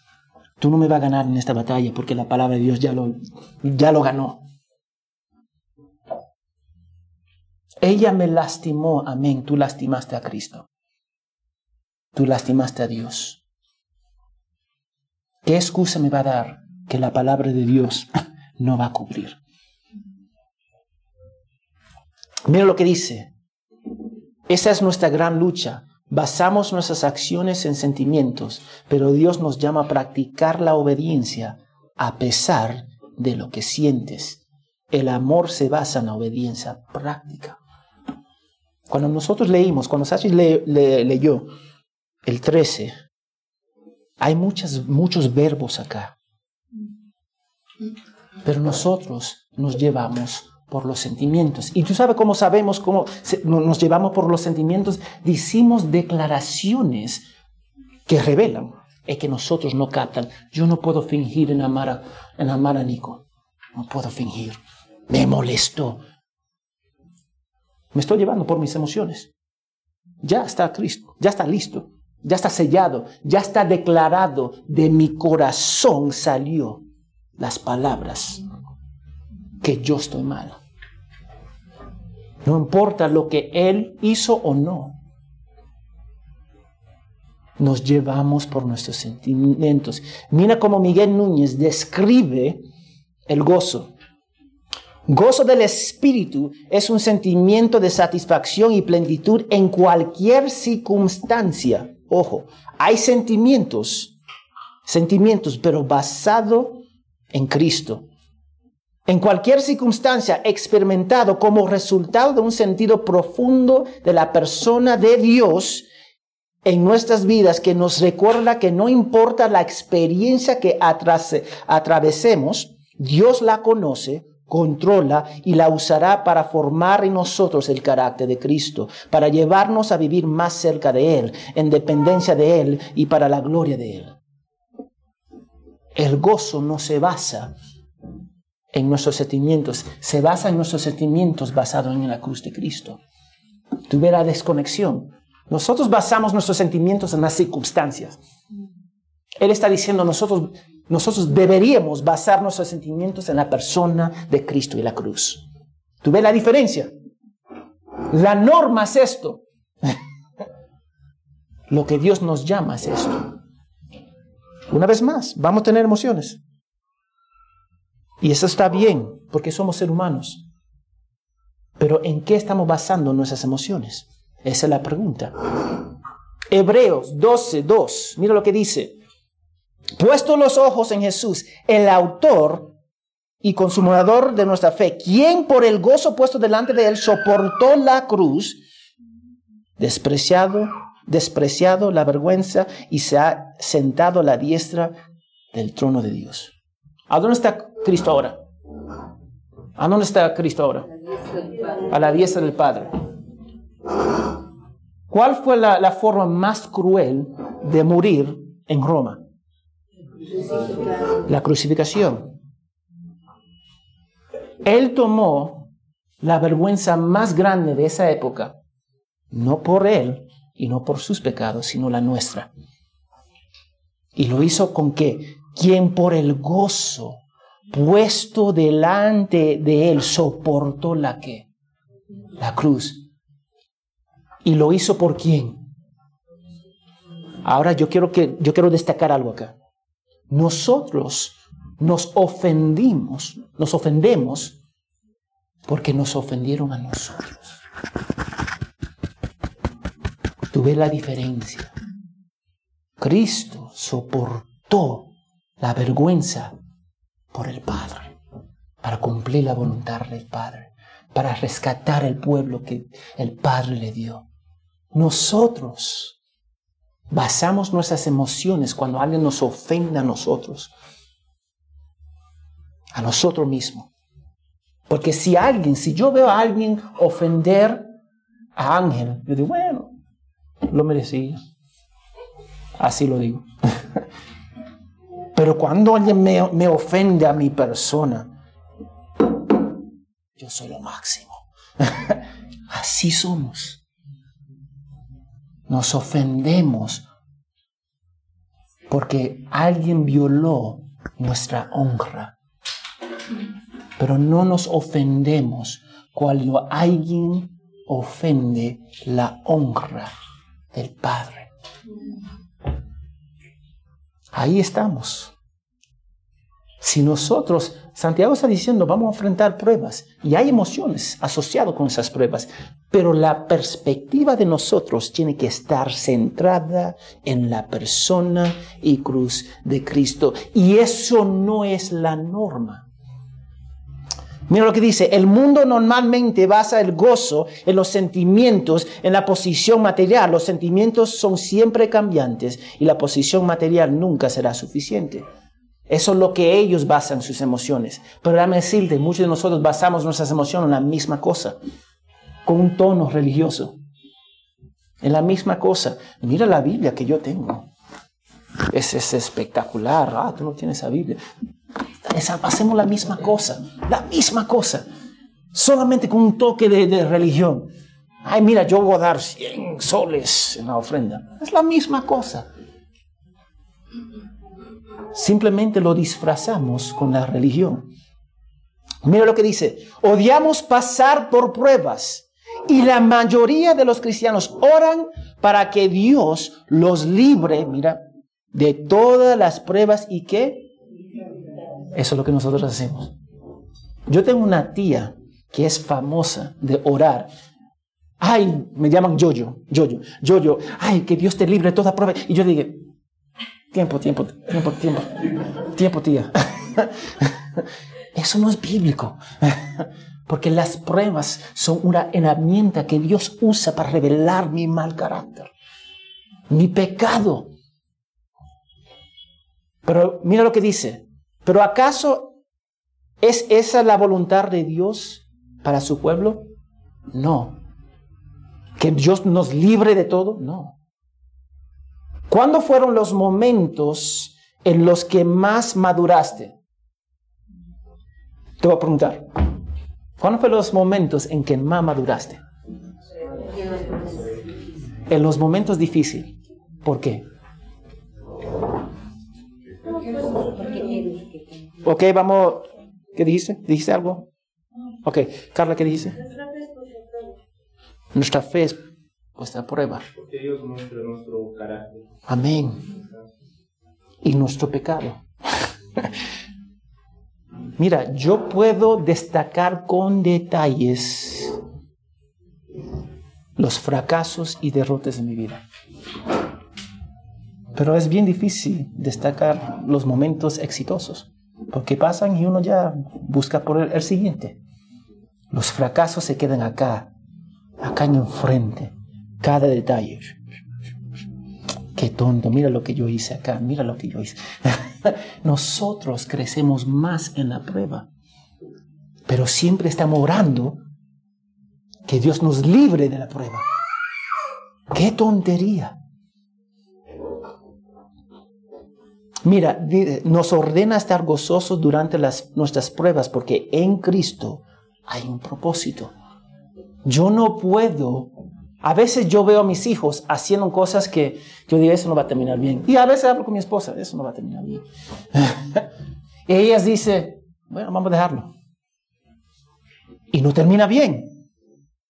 Tú no me vas a ganar en esta batalla porque la palabra de Dios ya lo, ya lo ganó. Ella me lastimó, amén. Tú lastimaste a Cristo. Tú lastimaste a Dios. ¿Qué excusa me va a dar que la palabra de Dios no va a cubrir? Mira lo que dice. Esa es nuestra gran lucha. Basamos nuestras acciones en sentimientos, pero Dios nos llama a practicar la obediencia a pesar de lo que sientes. El amor se basa en la obediencia práctica. Cuando nosotros leímos, cuando Sachi le, le- leyó el 13, hay muchos verbos acá. Pero nosotros nos llevamos por los sentimientos. Y tú sabes cómo sabemos cómo nos llevamos por los sentimientos. Decimos declaraciones que revelan. Es que nosotros no captan. Yo no puedo fingir en amar a, en amar a Nico. No puedo fingir. Me molestó. Me estoy llevando por mis emociones. Ya está Cristo. Ya está listo. Ya está sellado. Ya está declarado. De mi corazón salió las palabras que yo estoy mal. No importa lo que Él hizo o no. Nos llevamos por nuestros sentimientos. Mira cómo Miguel Núñez describe el gozo. Gozo del Espíritu es un sentimiento de satisfacción y plenitud en cualquier circunstancia. Ojo, hay sentimientos, sentimientos, pero basado en Cristo en cualquier circunstancia experimentado como resultado de un sentido profundo de la persona de Dios en nuestras vidas que nos recuerda que no importa la experiencia que atravesemos, Dios la conoce, controla y la usará para formar en nosotros el carácter de Cristo, para llevarnos a vivir más cerca de Él, en dependencia de Él y para la gloria de Él. El gozo no se basa en nuestros sentimientos, se basa en nuestros sentimientos basados en la cruz de Cristo. Tuviera desconexión. Nosotros basamos nuestros sentimientos en las circunstancias. Él está diciendo, nosotros, nosotros deberíamos basar nuestros sentimientos en la persona de Cristo y la cruz. ¿Tú ves la diferencia? La norma es esto. Lo que Dios nos llama es esto. Una vez más, vamos a tener emociones. Y eso está bien, porque somos seres humanos. Pero ¿en qué estamos basando nuestras emociones? Esa es la pregunta. Hebreos 12, 2. Mira lo que dice. Puesto los ojos en Jesús, el autor y consumador de nuestra fe, quien por el gozo puesto delante de él soportó la cruz, despreciado, despreciado la vergüenza y se ha sentado a la diestra del trono de Dios. ¿A dónde está Cristo ahora? ¿A dónde está Cristo ahora? A la diestra del Padre. ¿Cuál fue la, forma más cruel de morir en Roma? La crucificación. Él tomó la vergüenza más grande de esa época, no por él y no por sus pecados, sino la nuestra. Y lo hizo con qué? Quien por el gozo puesto delante de él, soportó la que? La cruz. ¿Y lo hizo por quién? Ahora yo quiero, que, yo quiero destacar algo acá. Nosotros nos ofendimos, nos ofendemos porque nos ofendieron a nosotros. ¿Tú ves la diferencia? Cristo soportó la vergüenza por el Padre, para cumplir la voluntad del Padre, para rescatar el pueblo que el Padre le dio. Nosotros basamos nuestras emociones cuando alguien nos ofende a nosotros, a nosotros mismos. Porque si alguien, si yo veo a alguien ofender a Ángel, yo digo, bueno, lo merecía. Así lo digo. Pero cuando alguien me, ofende a mi persona, yo soy lo máximo. Así somos. Nos ofendemos porque alguien violó nuestra honra. Pero no nos ofendemos cuando alguien ofende la honra del Padre. Ahí estamos. Si nosotros, Santiago está diciendo, vamos a enfrentar pruebas y hay emociones asociadas con esas pruebas, pero la perspectiva de nosotros tiene que estar centrada en la persona y cruz de Cristo. Y eso no es la norma. Mira lo que dice, el mundo normalmente basa el gozo en los sentimientos, en la posición material. Los sentimientos son siempre cambiantes y la posición material nunca será suficiente. Eso es lo que ellos basan sus emociones. Pero déjame decirte, muchos de nosotros basamos nuestras emociones en la misma cosa, con un tono religioso. En la misma cosa. Mira la Biblia que yo tengo. Es, es espectacular. Ah, tú no tienes esa Biblia. Hacemos la misma cosa. La misma cosa. Solamente con un toque de, de religión. Ay, mira, yo voy a dar 100 soles en la ofrenda. Es la misma cosa. Simplemente lo disfrazamos con la religión. Mira lo que dice. Odiamos pasar por pruebas. Y la mayoría de los cristianos oran para que Dios los libre, mira, de todas las pruebas y que... Eso es lo que nosotros hacemos. Yo tengo una tía que es famosa de orar. Ay, me llaman Yoyo, Yoyo, Yoyo. Ay, que Dios te libre de toda prueba. Y yo dije, tiempo, tiempo, tiempo, tiempo, tiempo, tía. Eso no es bíblico. Porque las pruebas son una herramienta que Dios usa para revelar mi mal carácter, mi pecado. Pero mira lo que dice. Pero ¿acaso es esa la voluntad de Dios para su pueblo? No. ¿Que Dios nos libre de todo? No. ¿Cuándo fueron los momentos en los que más maduraste? Te voy a preguntar. ¿Cuándo fueron los momentos en que más maduraste? En los momentos difíciles. ¿Por qué? Ok, vamos. ¿Qué dijiste? ¿Dijiste algo? Ok, Carla, ¿qué dijiste? Nuestra fe es puesta a prueba. Porque Dios muestra nuestro carácter. Amén. Y nuestro pecado. Mira, yo puedo destacar con detalles los fracasos y derrotas de mi vida. Pero es bien difícil destacar los momentos exitosos, porque pasan y uno ya busca por el, siguiente. Los fracasos se quedan acá, acá en enfrente, cada detalle. Qué tonto, mira lo que yo hice acá, mira lo que yo hice. Nosotros crecemos más en la prueba, pero siempre estamos orando que Dios nos libre de la prueba. Qué tontería. Mira, nos ordena estar gozosos durante las, nuestras pruebas porque en Cristo hay un propósito. Yo no puedo. A veces yo veo a mis hijos haciendo cosas que yo digo, eso no va a terminar bien. Y a veces hablo con mi esposa, eso no va a terminar bien. y ellas dicen, bueno, vamos a dejarlo. Y no termina bien.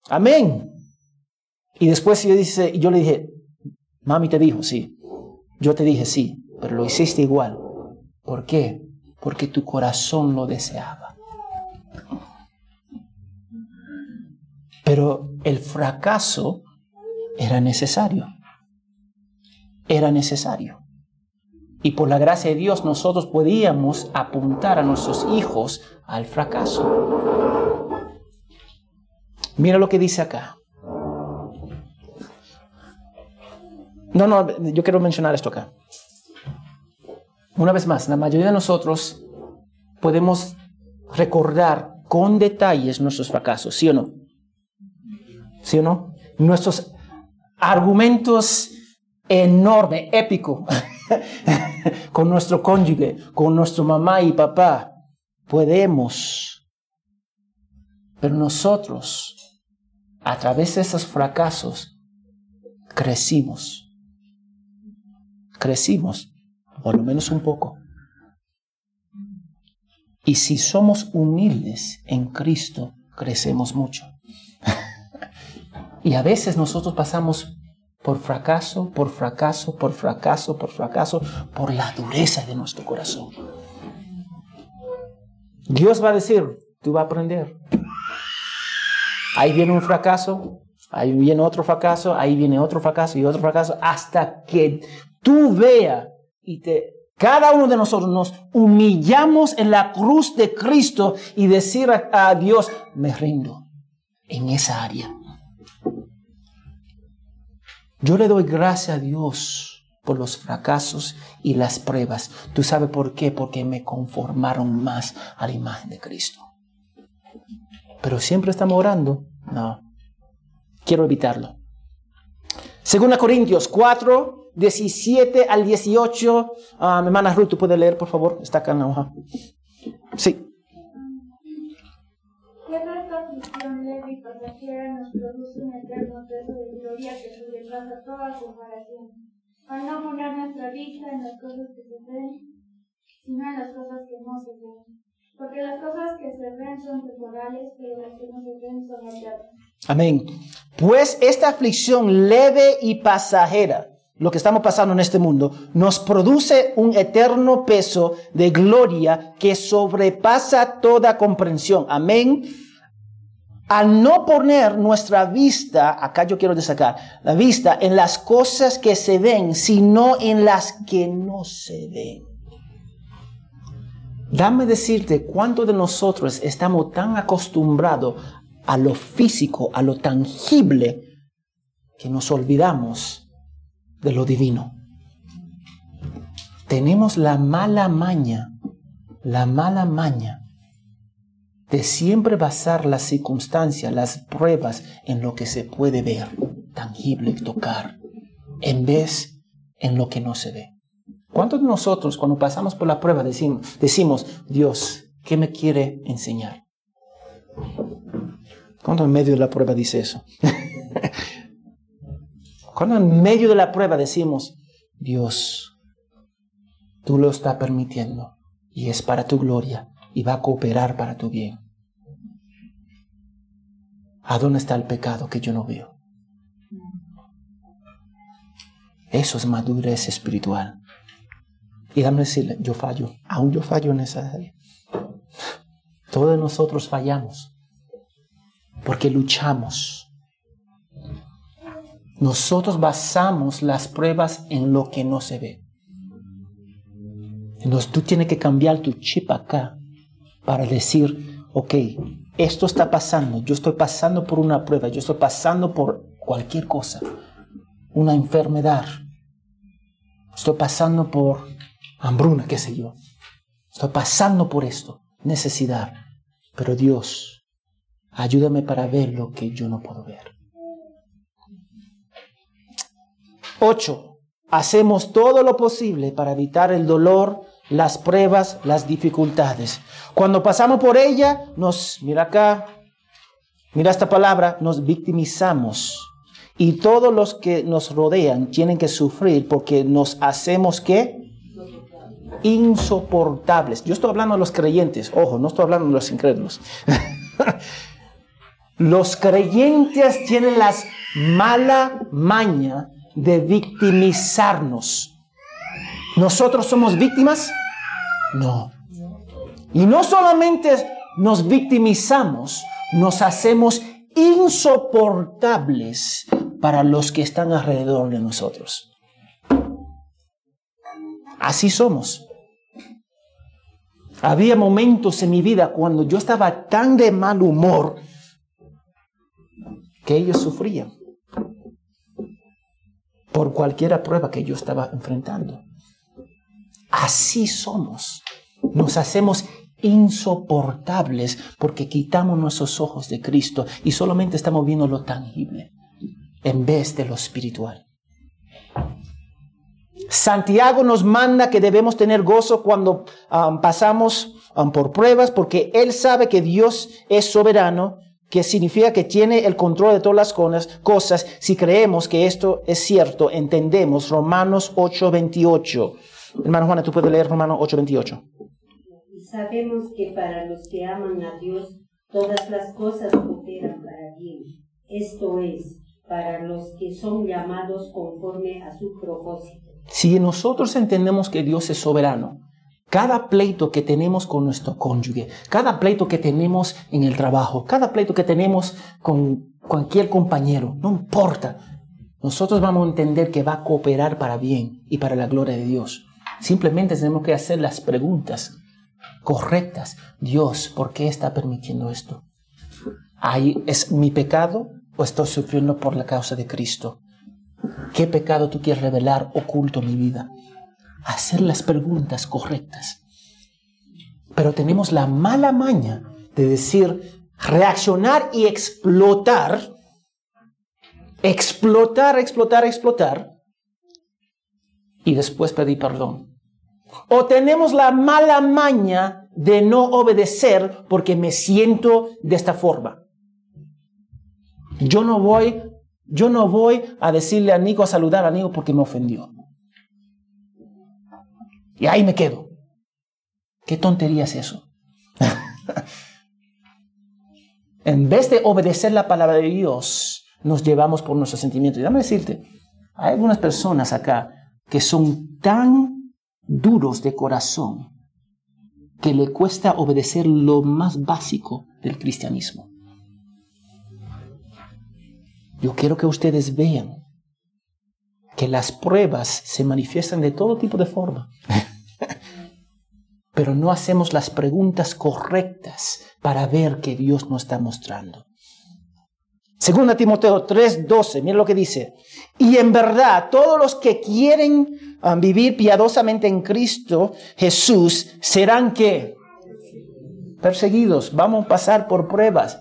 Amén. Y después yo, dice, yo le dije, mami te dijo, sí. Yo te dije, sí, pero lo hiciste igual. ¿Por qué? Porque tu corazón lo deseaba. Pero el fracaso era necesario. Era necesario. Y por la gracia de Dios nosotros podíamos apuntar a nuestros hijos al fracaso. Mira lo que dice acá. No, no, yo quiero mencionar esto acá. Una vez más, la mayoría de nosotros podemos recordar con detalles nuestros fracasos, ¿sí o no? ¿Sí o no? Nuestros argumentos enormes, épicos, con nuestro cónyuge, con nuestro mamá y papá, podemos. Pero nosotros, a través de esos fracasos, crecimos. Crecimos, por lo menos un poco. Y si somos humildes en Cristo, crecemos mucho. y a veces nosotros pasamos por fracaso, por fracaso, por fracaso, por fracaso, por la dureza de nuestro corazón. Dios va a decir, tú vas a aprender. Ahí viene un fracaso, ahí viene otro fracaso, ahí viene otro fracaso y otro fracaso, hasta que tú veas y te cada uno de nosotros nos humillamos en la cruz de Cristo y decir a, a Dios, me rindo en esa área. Yo le doy gracias a Dios por los fracasos y las pruebas. ¿Tú sabes por qué? Porque me conformaron más a la imagen de Cristo. Pero siempre estamos orando. No. Quiero evitarlo. Segunda Corintios 4, 17 al 18. Ah, mi hermana Ruth, ¿tú puedes leer, por favor? Está acá en la hoja. Sí. Aflicción leve y pasajera nos produce un eterno peso de gloria que sobrepasa toda comparación. Al no poner nuestra vista en las cosas que se ven, sino en las cosas que no se ven. Porque las cosas que se ven son temporales, pero las que no se ven son eternas. Amén. Pues esta aflicción leve y pasajera, lo que estamos pasando en este mundo, nos produce un eterno peso de gloria que sobrepasa toda comprensión. Amén. Al no poner nuestra vista, acá yo quiero destacar, la vista en las cosas que se ven, sino en las que no se ven. Dame decirte cuántos de nosotros estamos tan acostumbrados a lo físico, a lo tangible, que nos olvidamos de lo divino. Tenemos la mala maña, la mala maña de siempre basar las circunstancias, las pruebas en lo que se puede ver, tangible, tocar, en vez en lo que no se ve. ¿Cuántos de nosotros cuando pasamos por la prueba decimos, decimos Dios, ¿qué me quiere enseñar? ¿Cuándo en medio de la prueba dice eso? Cuando en medio de la prueba decimos, Dios, tú lo estás permitiendo y es para tu gloria y va a cooperar para tu bien. ¿A dónde está el pecado que yo no veo? Eso es madurez espiritual. Y dame decirle, yo fallo, aún yo fallo en esa área. Todos nosotros fallamos porque luchamos. Nosotros basamos las pruebas en lo que no se ve. Entonces tú tienes que cambiar tu chip acá para decir, ok, esto está pasando, yo estoy pasando por una prueba, yo estoy pasando por cualquier cosa, una enfermedad, estoy pasando por hambruna, qué sé yo, estoy pasando por esto, necesidad, pero Dios, ayúdame para ver lo que yo no puedo ver. 8. Hacemos todo lo posible para evitar el dolor, las pruebas, las dificultades. Cuando pasamos por ella, nos, mira acá, mira esta palabra, nos victimizamos. Y todos los que nos rodean tienen que sufrir porque nos hacemos qué? Insoportables. Yo estoy hablando de los creyentes, ojo, no estoy hablando de los incrédulos. los creyentes tienen las mala maña de victimizarnos. ¿Nosotros somos víctimas? No. Y no solamente nos victimizamos, nos hacemos insoportables para los que están alrededor de nosotros. Así somos. Había momentos en mi vida cuando yo estaba tan de mal humor que ellos sufrían por cualquier prueba que yo estaba enfrentando. Así somos. Nos hacemos insoportables porque quitamos nuestros ojos de Cristo y solamente estamos viendo lo tangible en vez de lo espiritual. Santiago nos manda que debemos tener gozo cuando um, pasamos um, por pruebas porque él sabe que Dios es soberano, que significa que tiene el control de todas las cosas. Si creemos que esto es cierto, entendemos Romanos 8:28. Hermano Juana, tú puedes leer Romanos 8:28. Y sabemos que para los que aman a Dios, todas las cosas cooperan para bien. Esto es, para los que son llamados conforme a su propósito. Si nosotros entendemos que Dios es soberano, cada pleito que tenemos con nuestro cónyuge, cada pleito que tenemos en el trabajo, cada pleito que tenemos con cualquier compañero, no importa, nosotros vamos a entender que va a cooperar para bien y para la gloria de Dios. Simplemente tenemos que hacer las preguntas correctas. Dios, ¿por qué está permitiendo esto? ¿Ahí ¿Es mi pecado o estoy sufriendo por la causa de Cristo? ¿Qué pecado tú quieres revelar oculto en mi vida? Hacer las preguntas correctas. Pero tenemos la mala maña de decir, reaccionar y explotar, explotar, explotar, explotar, y después pedir perdón. O tenemos la mala maña de no obedecer porque me siento de esta forma. Yo no voy, yo no voy a decirle a Nico a saludar a Nico porque me ofendió. Y ahí me quedo. ¿Qué tontería es eso? en vez de obedecer la palabra de Dios, nos llevamos por nuestros sentimientos. Y dame decirte, hay algunas personas acá que son tan duros de corazón que le cuesta obedecer lo más básico del cristianismo. Yo quiero que ustedes vean que las pruebas se manifiestan de todo tipo de forma. Pero no hacemos las preguntas correctas para ver que Dios nos está mostrando. Segunda Timoteo 3:12, miren lo que dice. Y en verdad, todos los que quieren um, vivir piadosamente en Cristo Jesús serán que perseguidos, vamos a pasar por pruebas.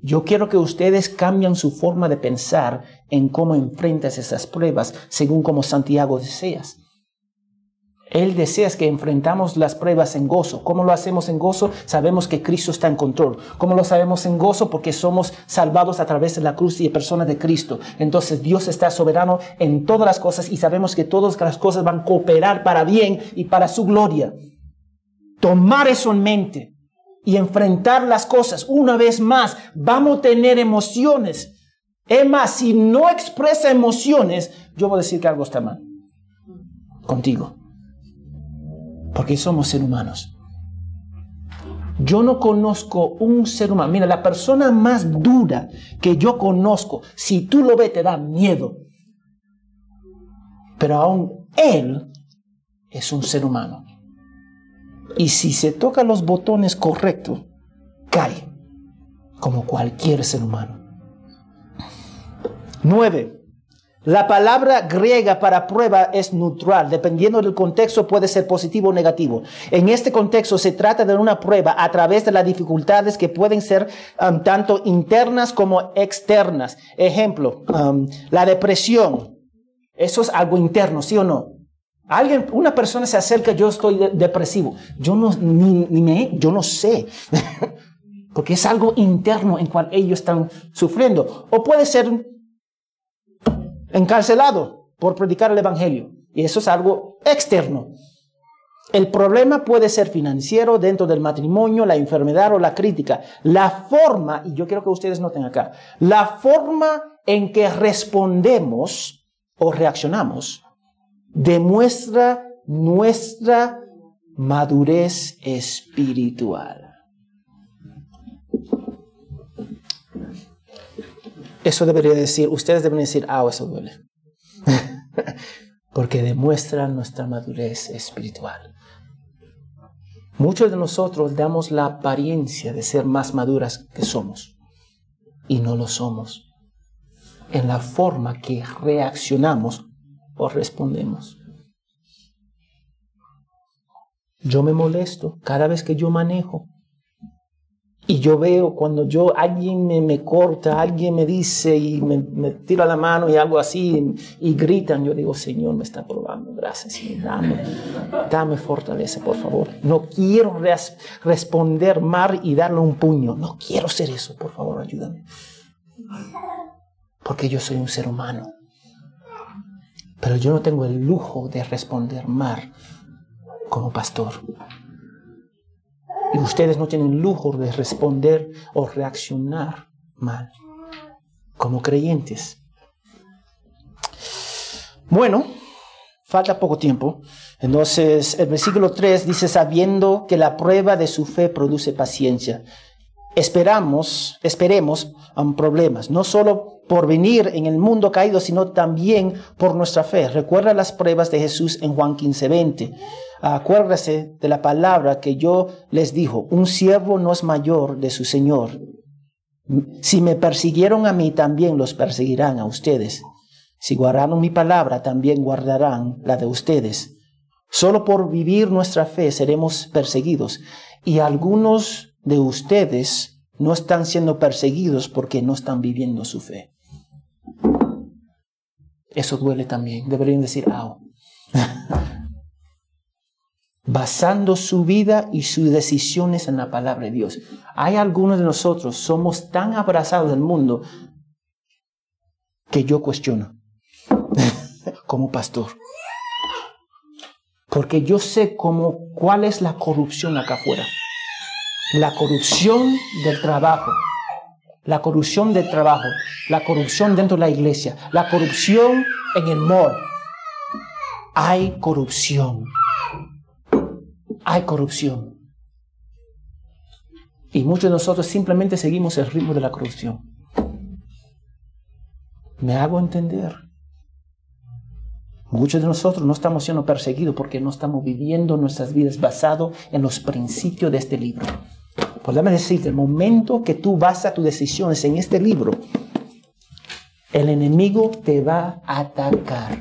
Yo quiero que ustedes cambien su forma de pensar en cómo enfrentas esas pruebas, según como Santiago deseas. Él desea que enfrentamos las pruebas en gozo. ¿Cómo lo hacemos en gozo? Sabemos que Cristo está en control. ¿Cómo lo sabemos en gozo? Porque somos salvados a través de la cruz y de persona de Cristo. Entonces Dios está soberano en todas las cosas y sabemos que todas las cosas van a cooperar para bien y para su gloria. Tomar eso en mente y enfrentar las cosas una vez más. Vamos a tener emociones. Es más, si no expresa emociones, yo voy a decir que algo está mal contigo porque somos seres humanos. Yo no conozco un ser humano. Mira, la persona más dura que yo conozco, si tú lo ves, te da miedo. Pero aún él es un ser humano. Y si se toca los botones correctos, cae como cualquier ser humano. Nueve. La palabra griega para prueba es neutral, dependiendo del contexto puede ser positivo o negativo. En este contexto se trata de una prueba a través de las dificultades que pueden ser um, tanto internas como externas. Ejemplo, um, la depresión. Eso es algo interno, ¿sí o no? Alguien, una persona se acerca, yo estoy depresivo. Yo no, ni, ni me, yo no sé. Porque es algo interno en cual ellos están sufriendo. O puede ser encarcelado por predicar el Evangelio. Y eso es algo externo. El problema puede ser financiero dentro del matrimonio, la enfermedad o la crítica. La forma, y yo quiero que ustedes noten acá, la forma en que respondemos o reaccionamos demuestra nuestra madurez espiritual. Eso debería decir, ustedes deben decir, ah, eso duele. Porque demuestra nuestra madurez espiritual. Muchos de nosotros damos la apariencia de ser más maduras que somos y no lo somos en la forma que reaccionamos o respondemos. Yo me molesto cada vez que yo manejo y yo veo cuando yo, alguien me, corta, alguien me dice y me, tira la mano y algo así y, gritan, yo digo, Señor, me está probando, gracias, dame, dame fortaleza, por favor. No quiero responder mal y darle un puño, no quiero ser eso, por favor, ayúdame. Porque yo soy un ser humano. Pero yo no tengo el lujo de responder mal como pastor. Y ustedes no tienen lujo de responder o reaccionar mal como creyentes. Bueno, falta poco tiempo. Entonces, el versículo 3 dice, sabiendo que la prueba de su fe produce paciencia. Esperamos, esperemos problemas, no solo por venir en el mundo caído, sino también por nuestra fe. Recuerda las pruebas de Jesús en Juan 15, 20. Acuérdase de la palabra que yo les dijo, un siervo no es mayor de su Señor. Si me persiguieron a mí, también los perseguirán a ustedes. Si guardaron mi palabra, también guardarán la de ustedes. Solo por vivir nuestra fe seremos perseguidos. Y algunos de ustedes no están siendo perseguidos porque no están viviendo su fe. Eso duele también. Deberían decir, au. Basando su vida y sus decisiones en la palabra de Dios. Hay algunos de nosotros, somos tan abrazados del mundo que yo cuestiono como pastor. Porque yo sé cómo, cuál es la corrupción acá afuera. La corrupción del trabajo. La corrupción del trabajo. La corrupción dentro de la iglesia. La corrupción en el mall. Hay corrupción. Hay corrupción. Y muchos de nosotros simplemente seguimos el ritmo de la corrupción. ¿Me hago entender? Muchos de nosotros no estamos siendo perseguidos porque no estamos viviendo nuestras vidas basado en los principios de este libro. Podemos decir, el momento que tú basas tus decisiones en este libro, el enemigo te va a atacar.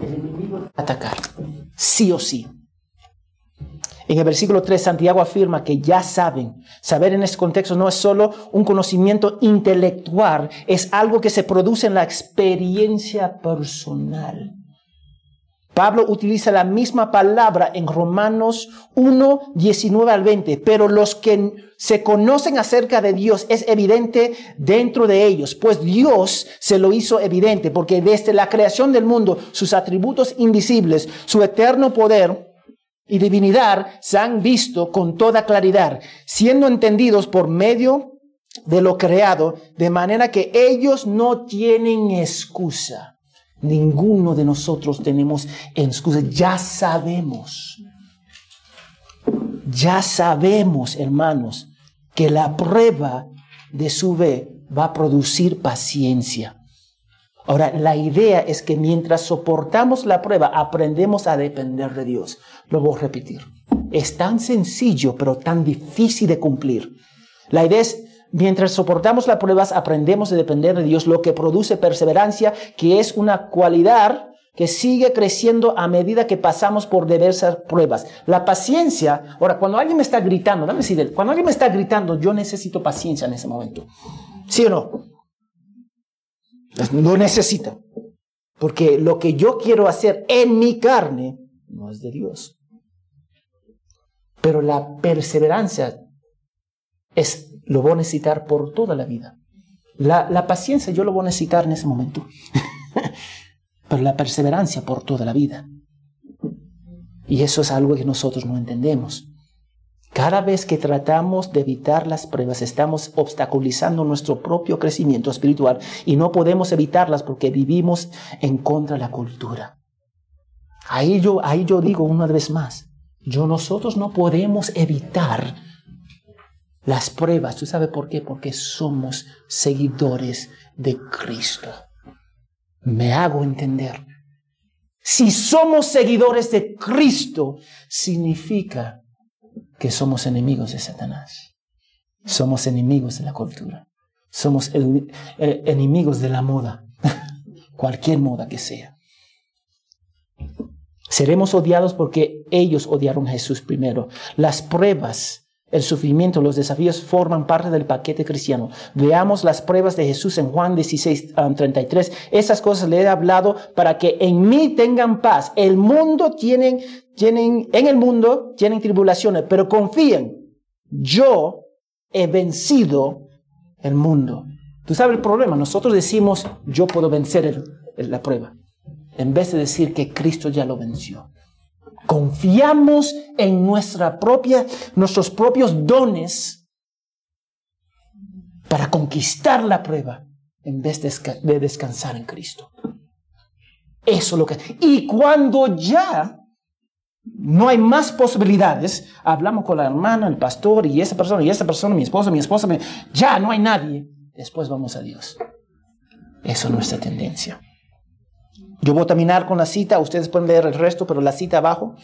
El enemigo te va a atacar, sí o sí. En el versículo 3, Santiago afirma que ya saben. Saber en este contexto no es solo un conocimiento intelectual, es algo que se produce en la experiencia personal. Pablo utiliza la misma palabra en Romanos 1, 19 al 20, pero los que se conocen acerca de Dios es evidente dentro de ellos, pues Dios se lo hizo evidente, porque desde la creación del mundo, sus atributos invisibles, su eterno poder, y divinidad se han visto con toda claridad, siendo entendidos por medio de lo creado, de manera que ellos no tienen excusa. Ninguno de nosotros tenemos excusa. Ya sabemos, ya sabemos, hermanos, que la prueba de su fe va a producir paciencia. Ahora, la idea es que mientras soportamos la prueba, aprendemos a depender de Dios. Lo voy a repetir. Es tan sencillo, pero tan difícil de cumplir. La idea es, mientras soportamos las pruebas, aprendemos a depender de Dios, lo que produce perseverancia, que es una cualidad que sigue creciendo a medida que pasamos por diversas pruebas. La paciencia, ahora, cuando alguien me está gritando, dame decir, cuando alguien me está gritando, yo necesito paciencia en ese momento. ¿Sí o no? No necesita. Porque lo que yo quiero hacer en mi carne no es de Dios. Pero la perseverancia es, lo voy a necesitar por toda la vida. La, la paciencia yo lo voy a necesitar en ese momento. Pero la perseverancia por toda la vida. Y eso es algo que nosotros no entendemos. Cada vez que tratamos de evitar las pruebas, estamos obstaculizando nuestro propio crecimiento espiritual y no podemos evitarlas porque vivimos en contra de la cultura. Ahí yo, ahí yo digo una vez más, yo nosotros no podemos evitar las pruebas. ¿Tú sabes por qué? Porque somos seguidores de Cristo. Me hago entender. Si somos seguidores de Cristo, significa que somos enemigos de Satanás. Somos enemigos de la cultura. Somos enemigos de la moda, cualquier moda que sea. Seremos odiados porque ellos odiaron a Jesús primero. Las pruebas, el sufrimiento, los desafíos forman parte del paquete cristiano. Veamos las pruebas de Jesús en Juan 16, 33. Um, Esas cosas le he hablado para que en mí tengan paz. El mundo tienen, tienen, en el mundo tienen tribulaciones, pero confíen. Yo he vencido el mundo. Tú sabes el problema. Nosotros decimos, yo puedo vencer la prueba en vez de decir que Cristo ya lo venció. Confiamos en nuestra propia, nuestros propios dones para conquistar la prueba en vez de descansar en Cristo. Eso es lo que... Y cuando ya no hay más posibilidades, hablamos con la hermana, el pastor y esa persona y esa persona, mi esposa, mi esposa, ya no hay nadie, después vamos a Dios. Eso es nuestra tendencia. Yo voy a terminar con la cita, ustedes pueden leer el resto, pero la cita abajo,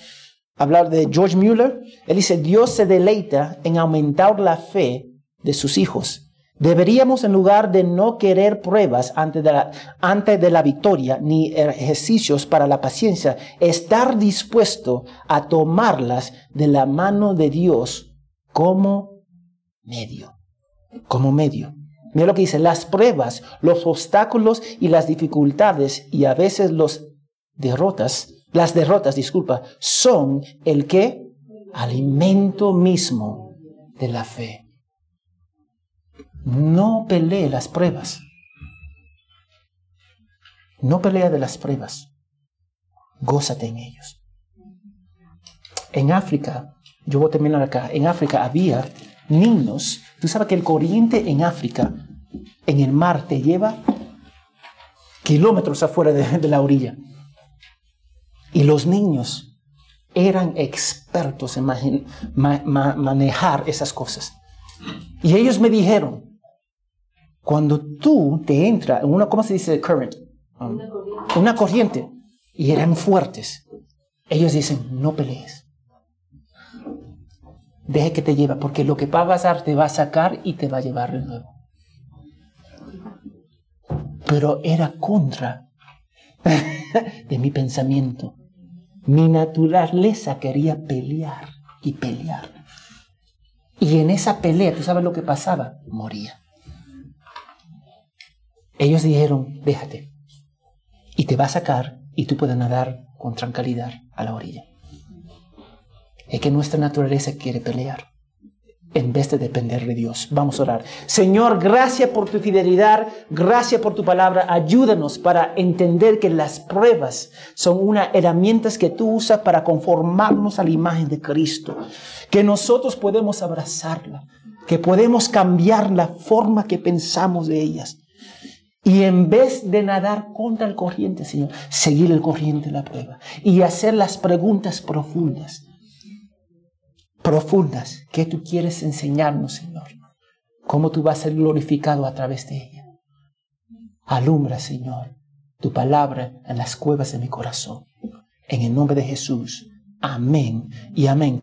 hablar de George Mueller. Él dice, Dios se deleita en aumentar la fe de sus hijos, Deberíamos, en lugar de no querer pruebas antes de, la, antes de la victoria ni ejercicios para la paciencia, estar dispuesto a tomarlas de la mano de Dios como medio. Como medio. Mira lo que dice, las pruebas, los obstáculos y las dificultades y a veces los derrotas, las derrotas, disculpa, son el que alimento mismo de la fe. No pelee las pruebas. No pelea de las pruebas. Gózate en ellos. En África, yo voy a terminar acá, en África había niños. Tú sabes que el corriente en África, en el mar, te lleva kilómetros afuera de, la orilla. Y los niños eran expertos en manejar esas cosas. Y ellos me dijeron, cuando tú te entras en una, ¿cómo se dice? Current. Um, una corriente. Y eran fuertes. Ellos dicen, no pelees. Deje que te lleve, porque lo que va a pasar te va a sacar y te va a llevar de nuevo. Pero era contra de mi pensamiento. Mi naturaleza quería pelear y pelear. Y en esa pelea, ¿tú sabes lo que pasaba? Moría. Ellos dijeron, déjate. Y te va a sacar y tú puedes nadar con tranquilidad a la orilla. Es que nuestra naturaleza quiere pelear en vez de depender de Dios. Vamos a orar. Señor, gracias por tu fidelidad, gracias por tu palabra. Ayúdanos para entender que las pruebas son unas herramientas que tú usas para conformarnos a la imagen de Cristo. Que nosotros podemos abrazarla, que podemos cambiar la forma que pensamos de ellas. Y en vez de nadar contra el corriente, Señor, seguir el corriente de la prueba y hacer las preguntas profundas. Profundas que tú quieres enseñarnos, Señor. Cómo tú vas a ser glorificado a través de ella. Alumbra, Señor, tu palabra en las cuevas de mi corazón. En el nombre de Jesús. Amén y amén.